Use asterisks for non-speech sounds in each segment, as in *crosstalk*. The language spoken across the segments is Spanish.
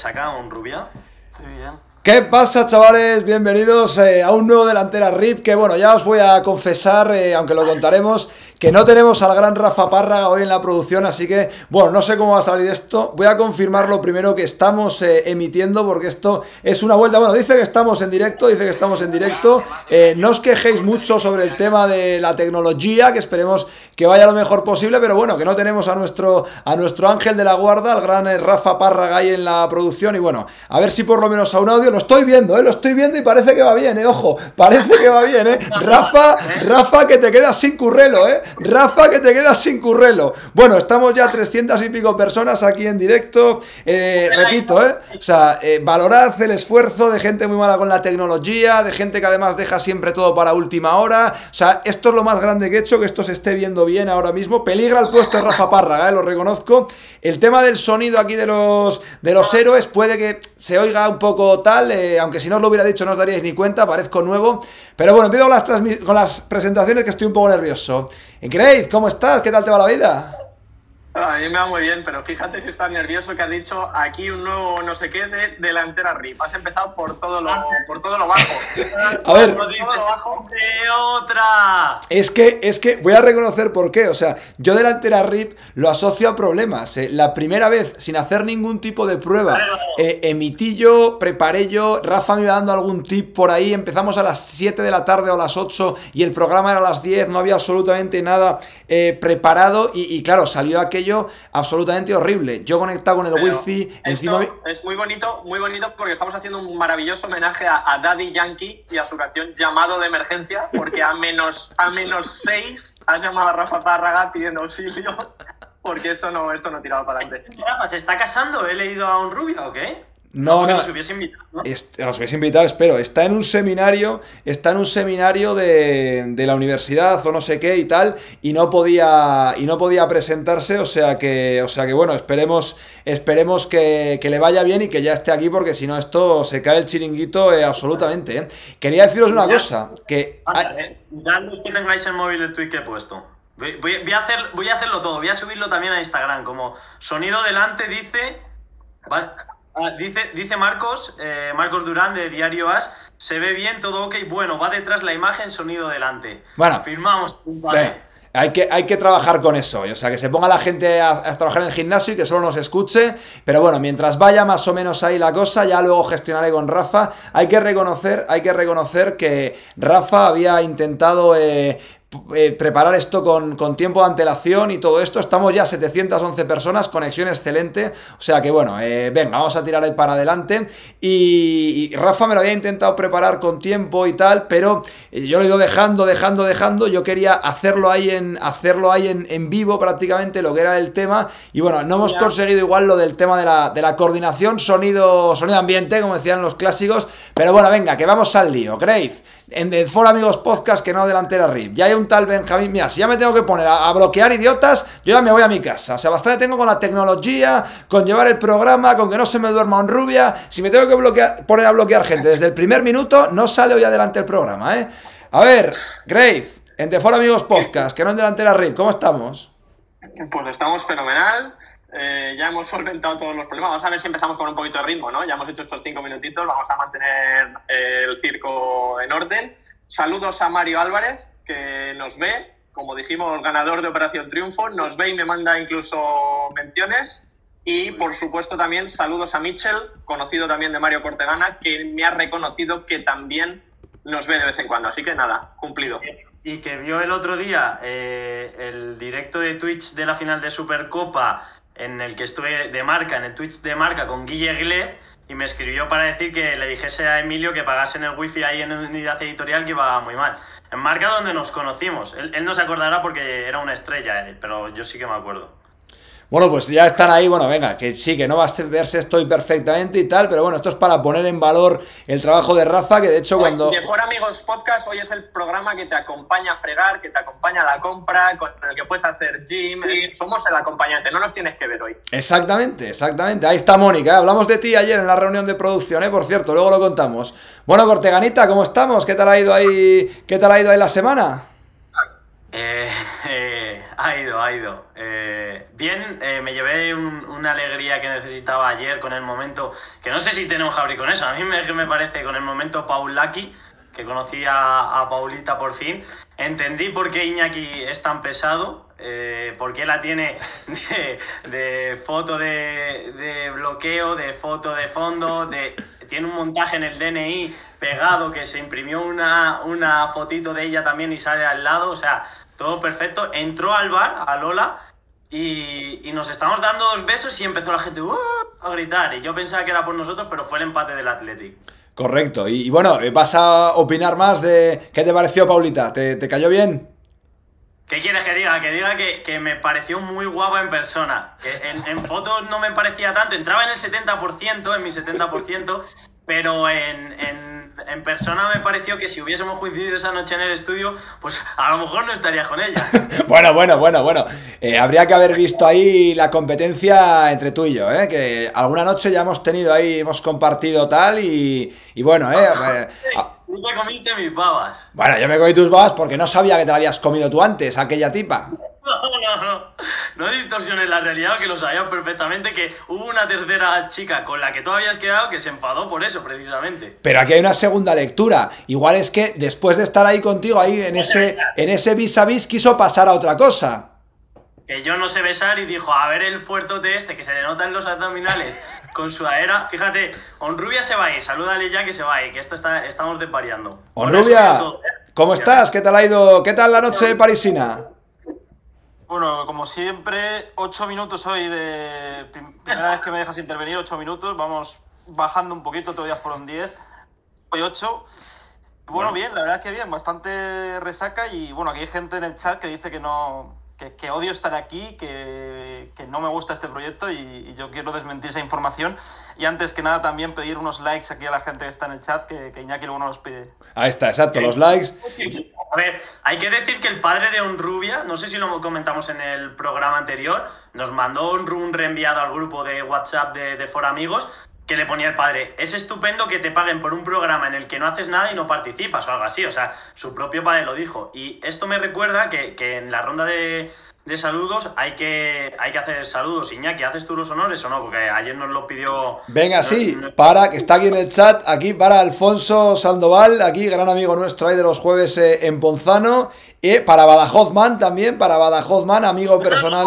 saca un rubia. Estoy bien. ¿Qué pasa, chavales? Bienvenidos eh, a un nuevo delantera RIP. Que bueno, ya os voy a confesar, eh, aunque lo contaremos, que no tenemos al gran Rafa Parra hoy en la producción. Así que, bueno, no sé cómo va a salir esto. Voy a confirmar lo primero que estamos eh, emitiendo, porque esto es una vuelta. Bueno, dice que estamos en directo, dice que estamos en directo. no os quejéis mucho sobre el tema de la tecnología, que esperemos que vaya lo mejor posible, pero bueno, que no tenemos a nuestro, a nuestro ángel de la guarda, al gran Rafa Parra ahí en la producción. Y bueno, a ver si por lo menos a un audio lo estoy viendo, ¿eh? Lo estoy viendo y parece que va bien, ¿eh? Ojo, parece que va bien, ¿eh? *laughs* Rafa, Rafa, que te quedas sin currelo, ¿eh? Rafa, que te quedas sin currelo. Bueno, estamos ya 300 y pico personas aquí en directo. Eh, repito, ¿eh? O sea, eh, valorad el esfuerzo de gente muy mala con la tecnología, de gente que además deja siempre todo para última hora. O sea, esto es lo más grande que he hecho, que esto se esté viendo bien ahora mismo. Peligra el puesto de Rafa Párraga, ¿eh? Lo reconozco. El tema del sonido aquí de los, de los héroes puede que se oiga un poco tal aunque si no os lo hubiera dicho no os daríais ni cuenta, parezco nuevo. Pero bueno, empiezo con las presentaciones que estoy un poco nervioso. Grace, ¿cómo estás? ¿Qué tal te va la vida? A mí me va muy bien, pero fíjate si estás nervioso que has dicho aquí un nuevo no sé qué de delantera RIP. Has empezado por todo lo, por todo lo bajo. A ver, de otra. Es que, es que voy a reconocer por qué. O sea, yo delantera RIP lo asocio a problemas. Eh. La primera vez, sin hacer ningún tipo de prueba, eh, emití yo, preparé yo, Rafa me iba dando algún tip por ahí. Empezamos a las 7 de la tarde o a las 8 y el programa era a las 10, no había absolutamente nada eh, preparado. Y, y claro, salió aquello absolutamente horrible. Yo conectado con el wifi, encima... Es muy bonito, muy bonito porque estamos haciendo un maravilloso homenaje a, Daddy Yankee y a su canción Llamado de Emergencia, porque a menos, a menos seis ha llamado a Rafa Párraga pidiendo auxilio porque esto no, esto no tiraba para adelante. ¿Se está casando? ¿He leído a un rubio o qué? No, no. Nos hubiese invitado, ¿no? nos hubiese invitado, espero. Está en un seminario, está en un seminario de, la universidad o no sé qué y tal, y no podía, y no podía presentarse, o sea que, o sea que bueno, esperemos, esperemos que, le vaya bien y que ya esté aquí, porque si no esto se cae el chiringuito eh, absolutamente. Eh. Quería deciros una cosa, que... Eh, ya no es que tengáis el móvil de tweet que he puesto. Voy, a hacer, voy a hacerlo todo, voy a subirlo también a Instagram, como sonido delante dice... Vale. Ah, dice, dice Marcos, eh, Marcos Durán de Diario As, se ve bien, todo ok, bueno, va detrás la imagen, sonido delante. Bueno, firmamos. Hay que, hay que trabajar con eso, o sea, que se ponga la gente a, trabajar en el gimnasio y que solo nos escuche, pero bueno, mientras vaya más o menos ahí la cosa, ya luego gestionaré con Rafa. Hay que reconocer, hay que reconocer que Rafa había intentado eh, eh, preparar esto con, tiempo de antelación y todo esto. Estamos ya 711 personas, conexión excelente. O sea que bueno, eh, venga, vamos a tirar ahí para adelante. Y, Rafa me lo había intentado preparar con tiempo y tal, pero eh, yo lo he ido dejando, dejando, dejando. Yo quería hacerlo ahí en, hacerlo ahí en, vivo prácticamente, lo que era el tema. Y bueno, no hemos conseguido igual lo del tema de la, de la coordinación, sonido, sonido ambiente, como decían los clásicos. Pero bueno, venga, que vamos al lío. Grace en el Foro Amigos Podcast que no delantera RIP. Ya hay un tal Benjamín. Mira, si ya me tengo que poner a, bloquear idiotas, yo ya me voy a mi casa. O sea, bastante tengo con la tecnología, con llevar el programa, con que no se me duerma un rubia. Si me tengo que bloquear, poner a bloquear gente desde el primer minuto, no sale hoy adelante el programa, ¿eh? A ver, Grace, en The Foro Amigos Podcast, que no en delantera RIP, ¿cómo estamos? Pues estamos fenomenal. Eh, ya hemos solventado todos los problemas. Vamos a ver si empezamos con un poquito de ritmo, ¿no? Ya hemos hecho estos cinco minutitos, vamos a mantener el circo en orden. Saludos a Mario Álvarez, que nos ve, como dijimos, ganador de Operación Triunfo, nos ve y me manda incluso menciones. Y por supuesto también saludos a Mitchell, conocido también de Mario Cortegana, que me ha reconocido que también nos ve de vez en cuando. Así que nada, cumplido. Y que vio el otro día eh, el directo de Twitch de la final de Supercopa en el que estuve de marca, en el Twitch de marca con Guille Glez, y me escribió para decir que le dijese a Emilio que pagase en el wifi ahí en unidad editorial que iba muy mal. En marca donde nos conocimos. Él, él no se acordará porque era una estrella, eh, pero yo sí que me acuerdo. Bueno, pues ya están ahí, bueno, venga, que sí, que no va a verse estoy perfectamente y tal, pero bueno, esto es para poner en valor el trabajo de Rafa, que de hecho cuando... Mejor Amigos Podcast hoy es el programa que te acompaña a fregar, que te acompaña a la compra, con el que puedes hacer gym, somos el acompañante, no nos tienes que ver hoy. Exactamente, exactamente, ahí está Mónica, ¿eh? hablamos de ti ayer en la reunión de producción, ¿eh? por cierto, luego lo contamos. Bueno, Corteganita, ¿cómo estamos? ¿Qué tal ha ido ahí, qué tal ha ido ahí la semana? Eh, eh Ha ido, ha ido. Eh, bien, eh, me llevé una alegría que necesitaba ayer con el momento, que no sé si tiene un jabri con eso, a mí me, me parece con el momento Paul Lucky, que conocí a, Paulita por fin, entendí por qué Iñaki es tan pesado, eh, por qué la tiene de, foto de, de, bloqueo, de foto de fondo, de, tiene un montaje en el DNI pegado que se imprimió una, una fotito de ella también y sale al lado, o sea, todo perfecto. Entró al bar, a Lola, y, nos estamos dando dos besos y empezó la gente uh", a gritar. Y yo pensaba que era por nosotros, pero fue el empate del Athletic. Correcto. Y, bueno, vas a opinar más de qué te pareció, Paulita. ¿Te, cayó bien? ¿Qué quieres que diga? Que diga que, me pareció muy guapa en persona. Que en, fotos no me parecía tanto. Entraba en el 70%, en mi 70%, pero en, en, persona me pareció que si hubiésemos coincidido esa noche en el estudio, pues a lo mejor no estaría con ella. *laughs* bueno, bueno, bueno, bueno. Eh, habría que haber visto ahí la competencia entre tú y yo, ¿eh? Que alguna noche ya hemos tenido ahí, hemos compartido tal y, y bueno, ¿eh? *laughs* eh tú te comiste mis babas. Bueno, yo me comí tus babas porque no sabía que te la habías comido tú antes, aquella tipa. No, no, no. No distorsiones la realidad, que lo sabías perfectamente, que hubo una tercera chica con la que tú habías quedado que se enfadó por eso, precisamente. Pero aquí hay una segunda lectura. Igual es que después de estar ahí contigo, ahí en ese, en ese vis a vis, quiso pasar a otra cosa. Que yo no sé besar y dijo, a ver el fuertote este, que se le notan los abdominales con su aera. Fíjate, Onrubia se va a ir, salúdale ya que se va a ir, que esto está, estamos desvariando. Onrubia, ¿cómo estás? ¿Qué tal ha ido? ¿Qué tal la noche parisina? Bueno, como siempre, ocho minutos hoy de. Primera vez que me dejas intervenir, ocho minutos. Vamos bajando un poquito, todavía fueron diez. Hoy ocho. Bueno, bien, la verdad es que bien, bastante resaca y bueno, aquí hay gente en el chat que dice que no, que, odio estar aquí, que, no me gusta este proyecto y, yo quiero desmentir esa información. Y antes que nada también pedir unos likes aquí a la gente que está en el chat, que, que Iñaki luego nos los pide. Ahí está, exacto, los likes. A ver, hay que decir que el padre de Onrubia, no sé si lo comentamos en el programa anterior, nos mandó un, reenviado al grupo de WhatsApp de, de For Amigos que le ponía el padre, es estupendo que te paguen por un programa en el que no haces nada y no participas o algo así. O sea, su propio padre lo dijo. Y esto me recuerda que, que en la ronda de, de saludos, hay que, hay que hacer saludos. Iñaki, ¿haces tú los honores o no? Porque ayer nos lo pidió. Venga, sí, para, que está aquí en el chat, aquí para Alfonso Sandoval, aquí, gran amigo nuestro ahí de los jueves eh, en Ponzano. Y para Badajozman también, para Badajozman, amigo personal.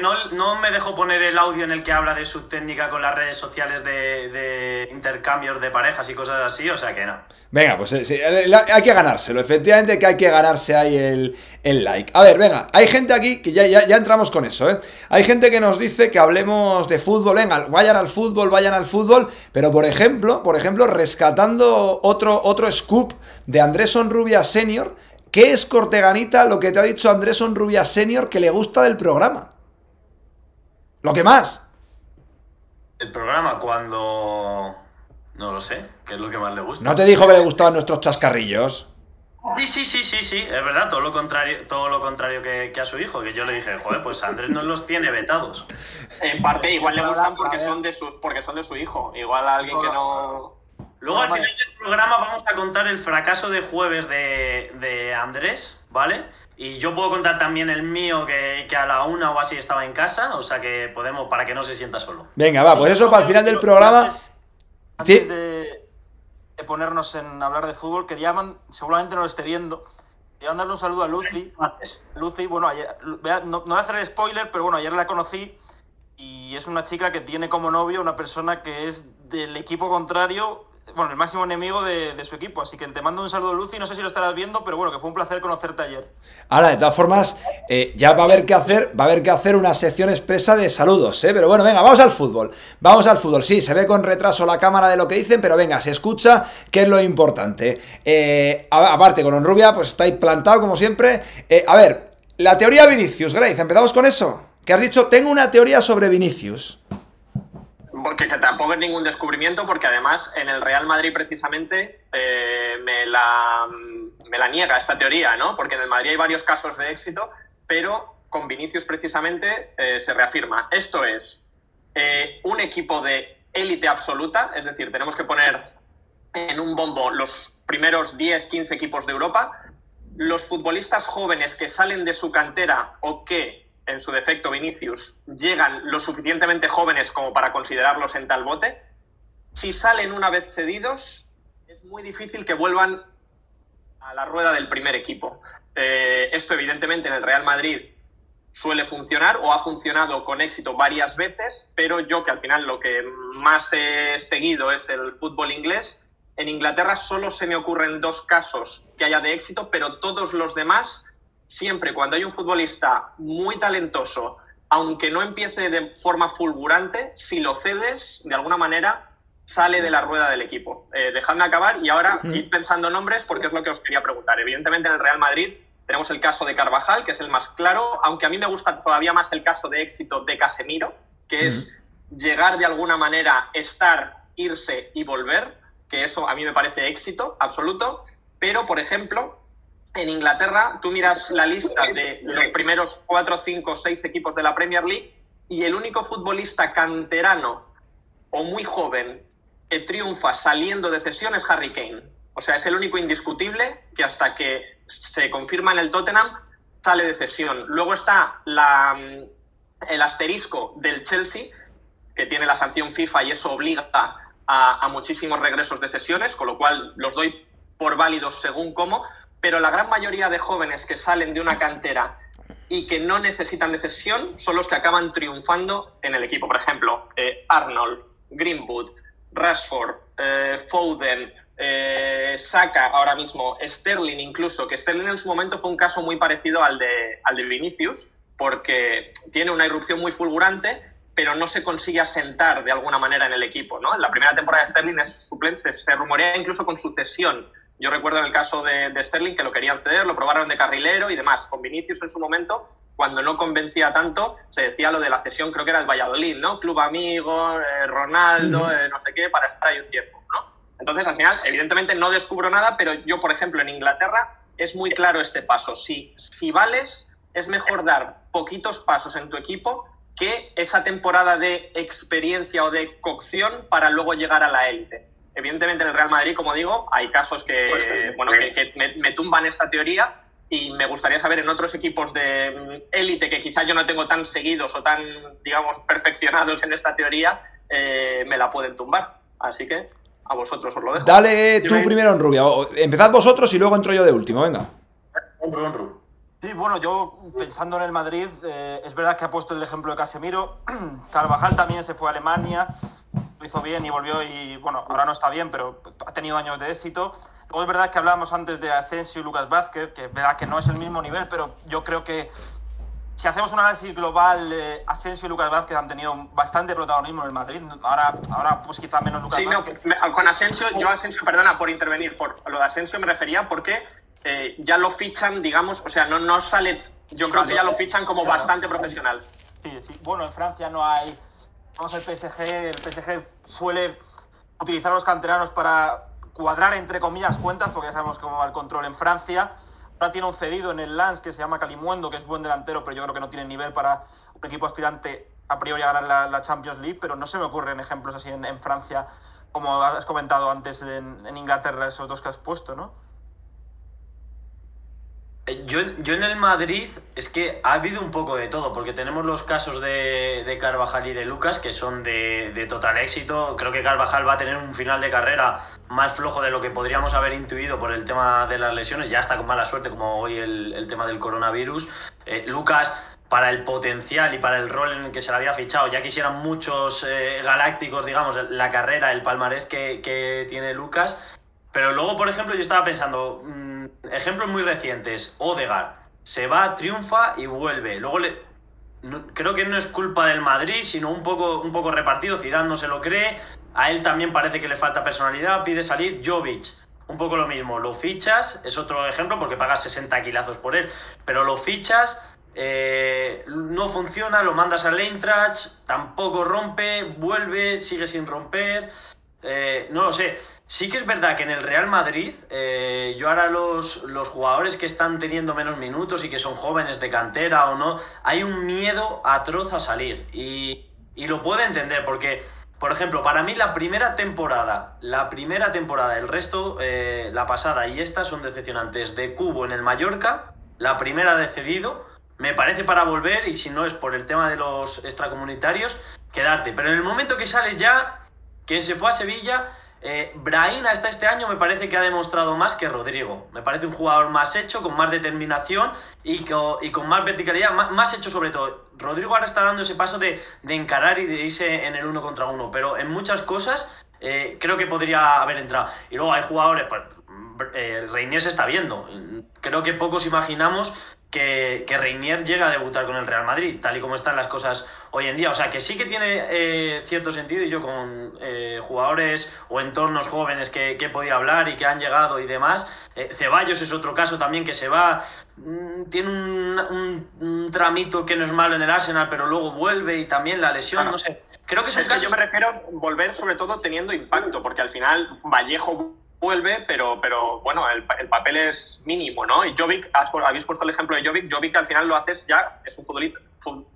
No, no, me dejo poner el audio en el que habla de su técnica con las redes sociales de, intercambios de parejas y cosas así, o sea que no. Venga, pues eh, hay que ganárselo, efectivamente que hay que ganarse ahí el, el like. A ver, venga, hay gente aquí que ya, ya, entramos con eso, ¿eh? Hay gente que nos dice que hablemos de fútbol, venga, vayan al fútbol, vayan al fútbol, pero por ejemplo, por ejemplo, rescatando otro, otro scoop de Andrés Onrubia Senior ¿Qué es Corteganita lo que te ha dicho Andrés Onrubia Senior que le gusta del programa? Lo que más. El programa cuando... No lo sé, ¿qué es lo que más le gusta? ¿No te dijo que le gustaban nuestros chascarrillos? Sí, sí, sí, sí, sí, es verdad, todo lo contrario, todo lo contrario que, a su hijo, que yo le dije, joder, pues Andrés no los tiene vetados. En parte igual le gustan porque son de su, porque son de su hijo, igual a alguien que no Luego al final del programa vamos a contar el fracaso de jueves de, Andrés, ¿vale? Y yo puedo contar también el mío que, a la una o así estaba en casa, o sea que podemos, para que no se sienta solo. Venga, va, pues eso para el final del programa. Antes, de, ponernos en hablar de fútbol, quería, seguramente no lo esté viendo, quería mandarle un saludo a Lucy. Lucy, bueno, ayer, no, no voy a hacer el spoiler, pero bueno, ayer la conocí y es una chica que tiene como novio una persona que es del equipo contrario bueno, el máximo enemigo de, su equipo. Así que te mando un saludo, Lucy. No sé si lo estarás viendo, pero bueno, que fue un placer conocerte ayer. Ahora, de todas formas, eh, ya va a haber que hacer, va a haber que hacer una sección expresa de saludos, ¿eh? Pero bueno, venga, vamos al fútbol. Vamos al fútbol. Sí, se ve con retraso la cámara de lo que dicen, pero venga, se escucha, que es lo importante. Eh, aparte, con Onrubia, pues estáis plantado como siempre. Eh, a ver, la teoría Vinicius, Grace, empezamos con eso. Que has dicho, tengo una teoría sobre Vinicius. Porque que tampoco es ningún descubrimiento, porque además en el Real Madrid precisamente eh, me, la, me la niega esta teoría, ¿no? Porque en el Madrid hay varios casos de éxito, pero con Vinicius precisamente eh, se reafirma. Esto es eh, un equipo de élite absoluta, es decir, tenemos que poner en un bombo los primeros 10, 15 equipos de Europa. los futbolistas jóvenes que salen de su cantera o que, en su defecto Vinicius, llegan lo suficientemente jóvenes como para considerarlos en tal bote, si salen una vez cedidos, es muy difícil que vuelvan a la rueda del primer equipo. Eh, esto evidentemente en el Real Madrid suele funcionar o ha funcionado con éxito varias veces, pero yo que al final lo que más he seguido es el fútbol inglés, en Inglaterra solo se me ocurren dos casos que haya de éxito, pero todos los demás, siempre cuando hay un futbolista muy talentoso, aunque no empiece de forma fulgurante, si lo cedes, de alguna manera, sale de la rueda del equipo. Eh, dejadme acabar y ahora id pensando nombres porque es lo que os quería preguntar. Evidentemente en el Real Madrid tenemos el caso de Carvajal, que es el más claro, aunque a mí me gusta todavía más el caso de éxito de Casemiro, que es llegar de alguna manera, estar, irse y volver, que eso a mí me parece éxito absoluto. Pero, por ejemplo, en Inglaterra, tú miras la lista de los primeros cuatro, cinco, seis equipos de la Premier League y el único futbolista canterano o muy joven que triunfa saliendo de cesión es Harry Kane. O sea, es el único indiscutible que hasta que se confirma en el Tottenham, sale de cesión. Luego está la, mm, el asterisco del Chelsea, que tiene la sanción FIFA y eso obliga a, a, muchísimos regresos de cesiones, con lo cual los doy por válidos según cómo, pero la gran mayoría de jóvenes que salen de una cantera y que no necesitan de cesión son los que acaban triunfando en el equipo. Por ejemplo, eh, Arnold, Greenwood, Rashford, eh, Foden, eh, Saca ahora mismo, Sterling incluso, que Sterling en su momento fue un caso muy parecido al de, al de Vinicius, porque tiene una irrupción muy fulgurante, pero no se consigue asentar de alguna manera en el equipo. ¿no? En la primera temporada de Sterling es suplente, se, rumorea incluso con sucesión. Yo recuerdo en el caso de, de, Sterling que lo querían ceder, lo probaron de carrilero y demás. Con Vinicius en su momento, cuando no convencía tanto, se decía lo de la cesión, creo que era el Valladolid, ¿no? Club amigo, eh, Ronaldo, eh, no sé qué, para estar ahí un tiempo, ¿no? Entonces, al final, evidentemente no descubro nada, pero yo, por ejemplo, en Inglaterra es muy claro este paso. Si, si vales, es mejor dar poquitos pasos en tu equipo que esa temporada de experiencia o de cocción para luego llegar a la élite. Evidentemente en el Real Madrid, como digo, hay casos que, bueno, que, que me, me, tumban esta teoría y me gustaría saber en otros equipos de élite que quizás yo no tengo tan seguidos o tan, digamos, perfeccionados en esta teoría, eh, me la pueden tumbar. Así que a vosotros os lo dejo. Dale tú primero en rubia. Empezad vosotros y luego entro yo de último, venga. Sí, bueno, yo pensando en el Madrid, eh, es verdad que ha puesto el ejemplo de Casemiro. *clears throat* Carvajal también se fue a Alemania, lo hizo bien y volvió y, bueno, ahora no está bien, pero ha tenido años de éxito. Luego es verdad que hablábamos antes de Asensio y Lucas Vázquez, que es verdad que no es el mismo nivel, pero yo creo que si hacemos un análisis global, eh, Asensio y Lucas Vázquez han tenido bastante protagonismo en el Madrid. Ahora, ahora pues quizá menos Lucas sí, Vázquez. No, con Asensio, yo Asensio, perdona por intervenir, por lo de Asensio me refería porque eh, ya lo fichan, digamos, o sea, no, no sale, yo creo que ya lo fichan como bastante profesional. Sí, sí, bueno, en Francia no hay, vamos al PSG, el PSG suele utilizar a los canteranos para cuadrar, entre comillas, cuentas, porque ya sabemos cómo va el control en Francia. Ahora tiene un cedido en el Lens que se llama Calimuendo, que es buen delantero, pero yo creo que no tiene nivel para un equipo aspirante a priori a ganar la, Champions League, pero no se me ocurren ejemplos así en, Francia, como has comentado antes en Inglaterra, esos dos que has puesto, ¿no? Yo, yo, en el Madrid es que ha habido un poco de todo, porque tenemos los casos de, de Carvajal y de Lucas, que son de, de, total éxito. Creo que Carvajal va a tener un final de carrera más flojo de lo que podríamos haber intuido por el tema de las lesiones, ya está con mala suerte, como hoy el, el tema del coronavirus. Eh, Lucas, para el potencial y para el rol en el que se le había fichado, ya quisieran muchos eh, galácticos, digamos, la carrera, el palmarés que, que tiene Lucas. Pero luego, por ejemplo, yo estaba pensando, mmm, ejemplos muy recientes, Odegaard, se va, triunfa y vuelve. Luego le, creo que no es culpa del Madrid, sino un poco, un poco repartido, Zidane no se lo cree, a él también parece que le falta personalidad, pide salir, Jovic, un poco lo mismo, lo fichas, es otro ejemplo porque pagas 60 kilazos por él, pero lo fichas, eh, no funciona, lo mandas al Eintracht, tampoco rompe, vuelve, sigue sin romper, eh, no lo sé. Sí que es verdad que en el Real Madrid, eh, yo ahora los, los jugadores que están teniendo menos minutos y que son jóvenes de cantera o no, hay un miedo atroz a salir. Y, y lo puedo entender porque por ejemplo, para mí la primera temporada, la primera temporada, el resto, eh, la pasada y esta son decepcionantes. De Cubo en el Mallorca, la primera de cedido, me parece para volver y si no es por el tema de los extracomunitarios, quedarte. Pero en el momento que sales ya, quien se fue a Sevilla, eh, hasta este año me parece que ha demostrado más que Rodrigo. Me parece un jugador más hecho, con más determinación y con, más verticalidad, más, hecho sobre todo. Rodrigo ahora está dando ese paso de, encarar y de irse en el uno contra uno, pero en muchas cosas eh, creo que podría haber entrado. Y luego hay jugadores, pues, eh, Reinier se está viendo. Creo que pocos imaginamos que, que, Reinier llega a debutar con el Real Madrid, tal y como están las cosas hoy en día. O sea, que sí que tiene eh, cierto sentido y yo con eh, jugadores o entornos jóvenes que, que, he podido hablar y que han llegado y demás. Eh, Ceballos es otro caso también que se va, mm, tiene un, un, tramito que no es malo en el Arsenal, pero luego vuelve y también la lesión, no sé. Creo que es, es que yo me refiero a volver sobre todo teniendo impacto, porque al final Vallejo vuelve, pero, pero bueno, el, papel es mínimo, ¿no? Y Jovic, habéis puesto el ejemplo de Jovic, Jovic al final lo haces ya, es un futbolista,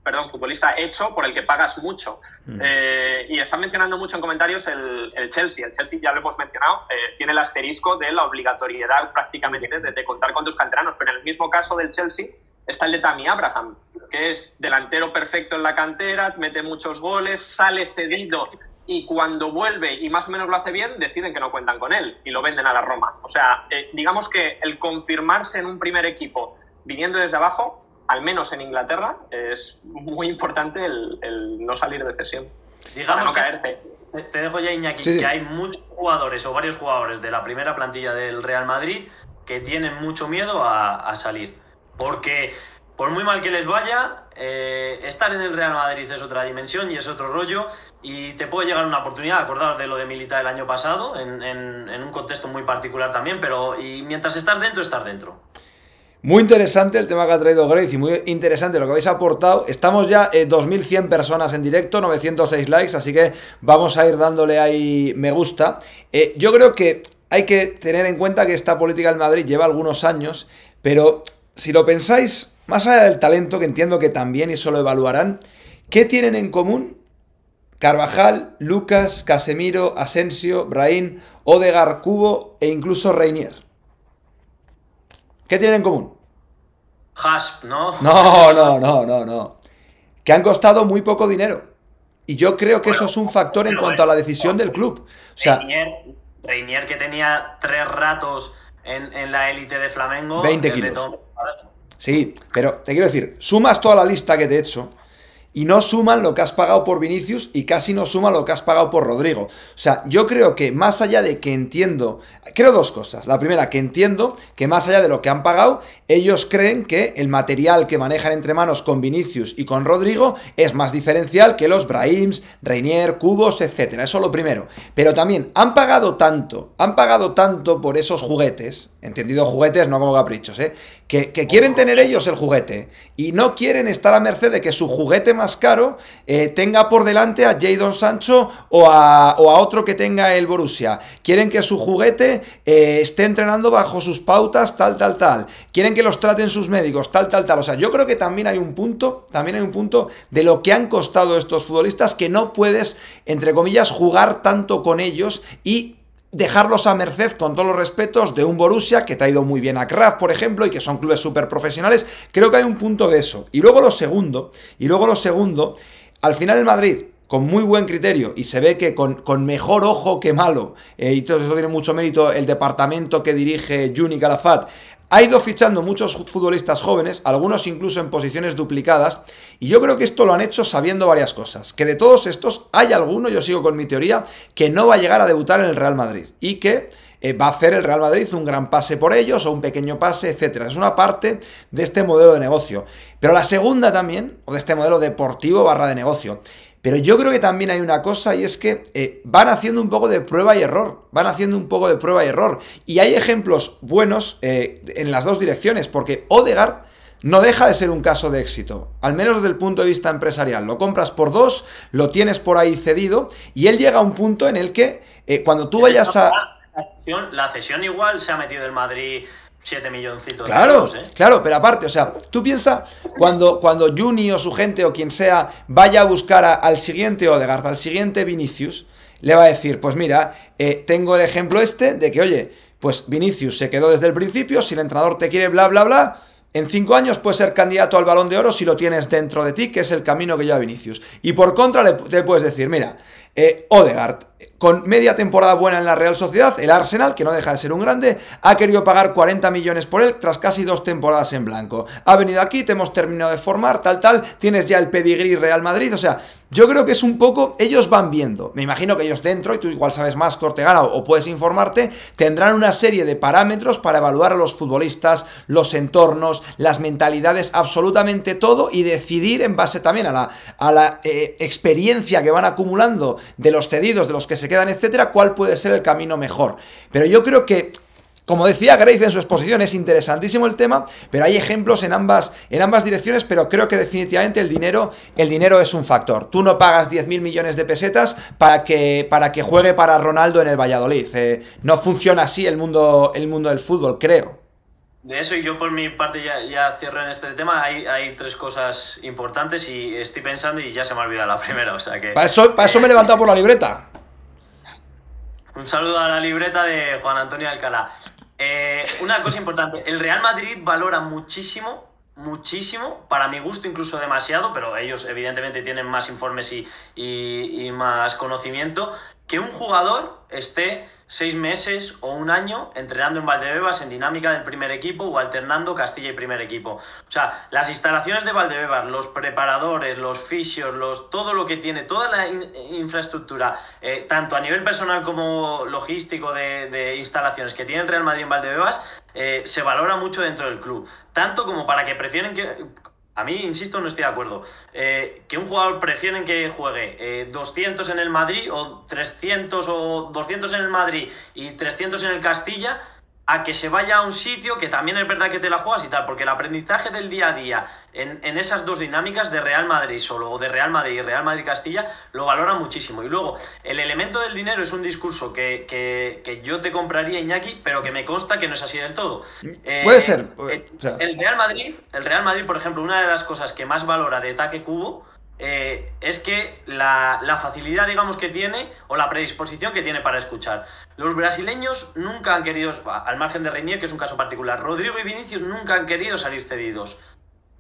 perdón, futbolista hecho por el que pagas mucho. Mm. Eh, y están mencionando mucho en comentarios el, Chelsea. El Chelsea ya lo hemos mencionado, eh, tiene el asterisco de la obligatoriedad prácticamente de, contar con tus canteranos, pero en el mismo caso del Chelsea está el de Tammy Abraham, que es delantero perfecto en la cantera, mete muchos goles, sale cedido y cuando vuelve y más o menos lo hace bien, deciden que no cuentan con él y lo venden a la Roma. O sea, eh, digamos que el confirmarse en un primer equipo viniendo desde abajo, al menos en Inglaterra, es muy importante el, no salir de cesión. Digamos no caerte. Te dejo ya, Iñaki, que hay muchos jugadores o varios jugadores de la primera plantilla del Real Madrid que tienen mucho miedo a, a salir. Porque por muy mal que les vaya, eh, estar en el Real Madrid es otra dimensión y es otro rollo y te puede llegar una oportunidad, acordar de lo de Milita el año pasado, en, un contexto muy particular también, pero y mientras estás dentro, estás dentro. Muy interesante el tema que ha traído Grace y muy interesante lo que habéis aportado. Estamos ya en 2100 personas en directo, 906 likes, así que vamos a ir dándole ahí me gusta. Eh, yo creo que hay que tener en cuenta que esta política del Madrid lleva algunos años, pero si lo pensáis, más allá del talento, que entiendo que también y eso lo evaluarán, ¿qué tienen en común Carvajal, Lucas, Casemiro, Asensio, Brahim, Odegar, Cubo e incluso Reinier? ¿Qué tienen en común? Hasp, ¿no? No, no, no, no, no. Que han costado muy poco dinero. Y yo creo que eso es un factor en cuanto a la decisión del club. O sea, Reinier, que tenía tres ratos en, la élite de Flamengo. 20 kilos. Sí, pero te quiero decir, sumas toda la lista que te he hecho y no suman lo que has pagado por Vinicius y casi no suman lo que has pagado por Rodrigo. O sea, yo creo que más allá de que entiendo, creo dos cosas. La primera, que entiendo que más allá de lo que han pagado, ellos creen que el material que manejan entre manos con Vinicius y con Rodrigo es más diferencial que los Brahims, Reinier, Cubos, etcétera. Eso lo primero. Pero también han pagado tanto, han pagado tanto por esos juguetes, entendido juguetes, no como caprichos, ¿eh? Que, quieren tener ellos el juguete y no quieren estar a merced de que su juguete más caro eh, tenga por delante a Jadon Sancho o a, otro que tenga el Borussia. Quieren que su juguete eh, esté entrenando bajo sus pautas, tal, tal, tal. Quieren que los traten sus médicos, tal, tal, tal. O sea, yo creo que también hay un punto, también hay un punto de lo que han costado estos futbolistas que no puedes, entre comillas, jugar tanto con ellos y dejarlos a merced, con todos los respetos, de un Borussia que te ha ido muy bien a Kraft, por ejemplo, y que son clubes súper profesionales. Creo que hay un punto de eso. Y luego lo segundo, y luego lo segundo, al final el Madrid, con muy buen criterio, y se ve que con, con mejor ojo que malo, eh, y todo eso tiene mucho mérito el departamento que dirige Juni Calafat, ha ido fichando muchos futbolistas jóvenes, algunos incluso en posiciones duplicadas, y yo creo que esto lo han hecho sabiendo varias cosas. Que de todos estos hay alguno, yo sigo con mi teoría, que no va a llegar a debutar en el Real Madrid y que eh, va a hacer el Real Madrid un gran pase por ellos o un pequeño pase, etcétera. Es una parte de este modelo de negocio. Pero la segunda también, o de este modelo deportivo barra de negocio, pero yo creo que también hay una cosa y es que eh, van haciendo un poco de prueba y error. Van haciendo un poco de prueba y error. Y hay ejemplos buenos eh, en las dos direcciones, porque Odegaard no deja de ser un caso de éxito, al menos desde el punto de vista empresarial. Lo compras por dos, lo tienes por ahí cedido, y él llega a un punto en el que eh, cuando tú vayas a... La cesión, igual se ha metido el Madrid 7 milloncitos Claro, de euros, ¿eh? claro, pero aparte, o sea, tú piensa cuando, cuando Juni o su gente o quien sea vaya a buscar a- al siguiente Odegaard, al siguiente Vinicius, le va a decir, pues mira, eh, tengo el ejemplo este de que, oye, pues Vinicius se quedó desde el principio, si el entrenador te quiere, bla, bla, bla, en cinco años puedes ser candidato al balón de oro si lo tienes dentro de ti, que es el camino que lleva Vinicius. Y por contra le, le puedes decir, mira, eh, Odegaard, con media temporada buena en la Real Sociedad, el Arsenal, que no deja de ser un grande, ha querido pagar 40 millones por él tras casi dos temporadas en blanco. Ha venido aquí, te hemos terminado de formar, tal, tal, tienes ya el pedigrí Real Madrid, o sea, yo creo que es un poco, ellos van viendo, me imagino que ellos dentro, y tú igual sabes más, Cortegana, o, o puedes informarte, tendrán una serie de parámetros para evaluar a los futbolistas, los entornos, las mentalidades, absolutamente todo, y decidir en base también a la, a la eh, experiencia que van acumulando de los cedidos, de los que se quedan, etcétera, cuál puede ser el camino mejor. Pero yo creo que como decía Grace en su exposición, es interesantísimo el tema, pero hay ejemplos en ambas, en ambas direcciones, pero creo que definitivamente el dinero, el dinero es un factor. Tú no pagas 10.000 millones de pesetas para que, para que juegue para Ronaldo en el Valladolid. Eh, no funciona así el mundo, el mundo del fútbol, creo. De eso, y yo por mi parte ya, ya cierro en este tema, hay, hay tres cosas importantes y estoy pensando y ya se me ha olvidado la *laughs* primera, o sea que... Para eso, para eso me he levantado por la libreta. Un saludo a la libreta de Juan Antonio Alcalá. Eh, una cosa importante, el Real Madrid valora muchísimo, muchísimo, para mi gusto incluso demasiado, pero ellos evidentemente tienen más informes y, y- y más conocimiento, que un jugador esté seis meses o un año entrenando en Valdebebas en dinámica del primer equipo o alternando Castilla y primer equipo. O sea, las instalaciones de Valdebebas, los preparadores, los fisios, los, todo lo que tiene, toda la in- infraestructura, eh, tanto a nivel personal como logístico de, de instalaciones que tiene el Real Madrid en Valdebebas, eh, se valora mucho dentro del club. Tanto como para que prefieren que... A mí, insisto, no estoy de acuerdo. Eh, que un jugador prefieren que juegue eh, 200 en el Madrid o 300 o 200 en el Madrid y 300 en el Castilla a que se vaya a un sitio que también es verdad que te la juegas y tal, porque el aprendizaje del día a día en, en esas dos dinámicas de Real Madrid solo o de Real Madrid y Real Madrid Castilla lo valora muchísimo. Y luego, el elemento del dinero es un discurso que, que- que yo te compraría, Iñaki, pero que me consta que no es así del todo. Eh, Puede ser, o sea. el Real Madrid, el Real Madrid, por ejemplo, una de las cosas que más valora de Taque Cubo eh, es que la, la facilidad, digamos, que tiene o la predisposición que tiene para escuchar. Los brasileños nunca han querido, al margen de Reinier, que es un caso particular, Rodrigo y Vinicius nunca han querido salir cedidos.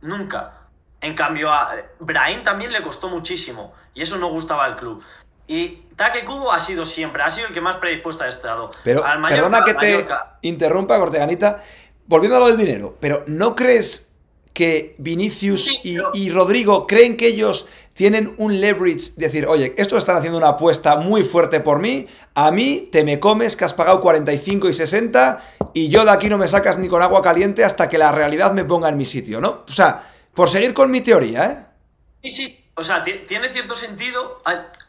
Nunca. En cambio, a eh, Brahim también le costó muchísimo y eso no gustaba al club. Y Taque Cubo ha sido siempre, ha sido el que más predispuesto ha estado. Pero Al Mallorca- perdona que te Mallorca- interrumpa, Corteganita. Volviendo a lo del dinero, pero ¿no crees que Vinicius Sí, y, Rodrigo creen que ellos tienen un leverage? Decir, oye, estos están haciendo una apuesta muy fuerte por mí. A mí te me comes que has pagado 45 y 60 y yo de aquí no me sacas ni con agua caliente hasta que la realidad me ponga en mi sitio, ¿no? O sea, por seguir con mi teoría, ¿eh? Sí, sí. O sea, ti- tiene cierto sentido,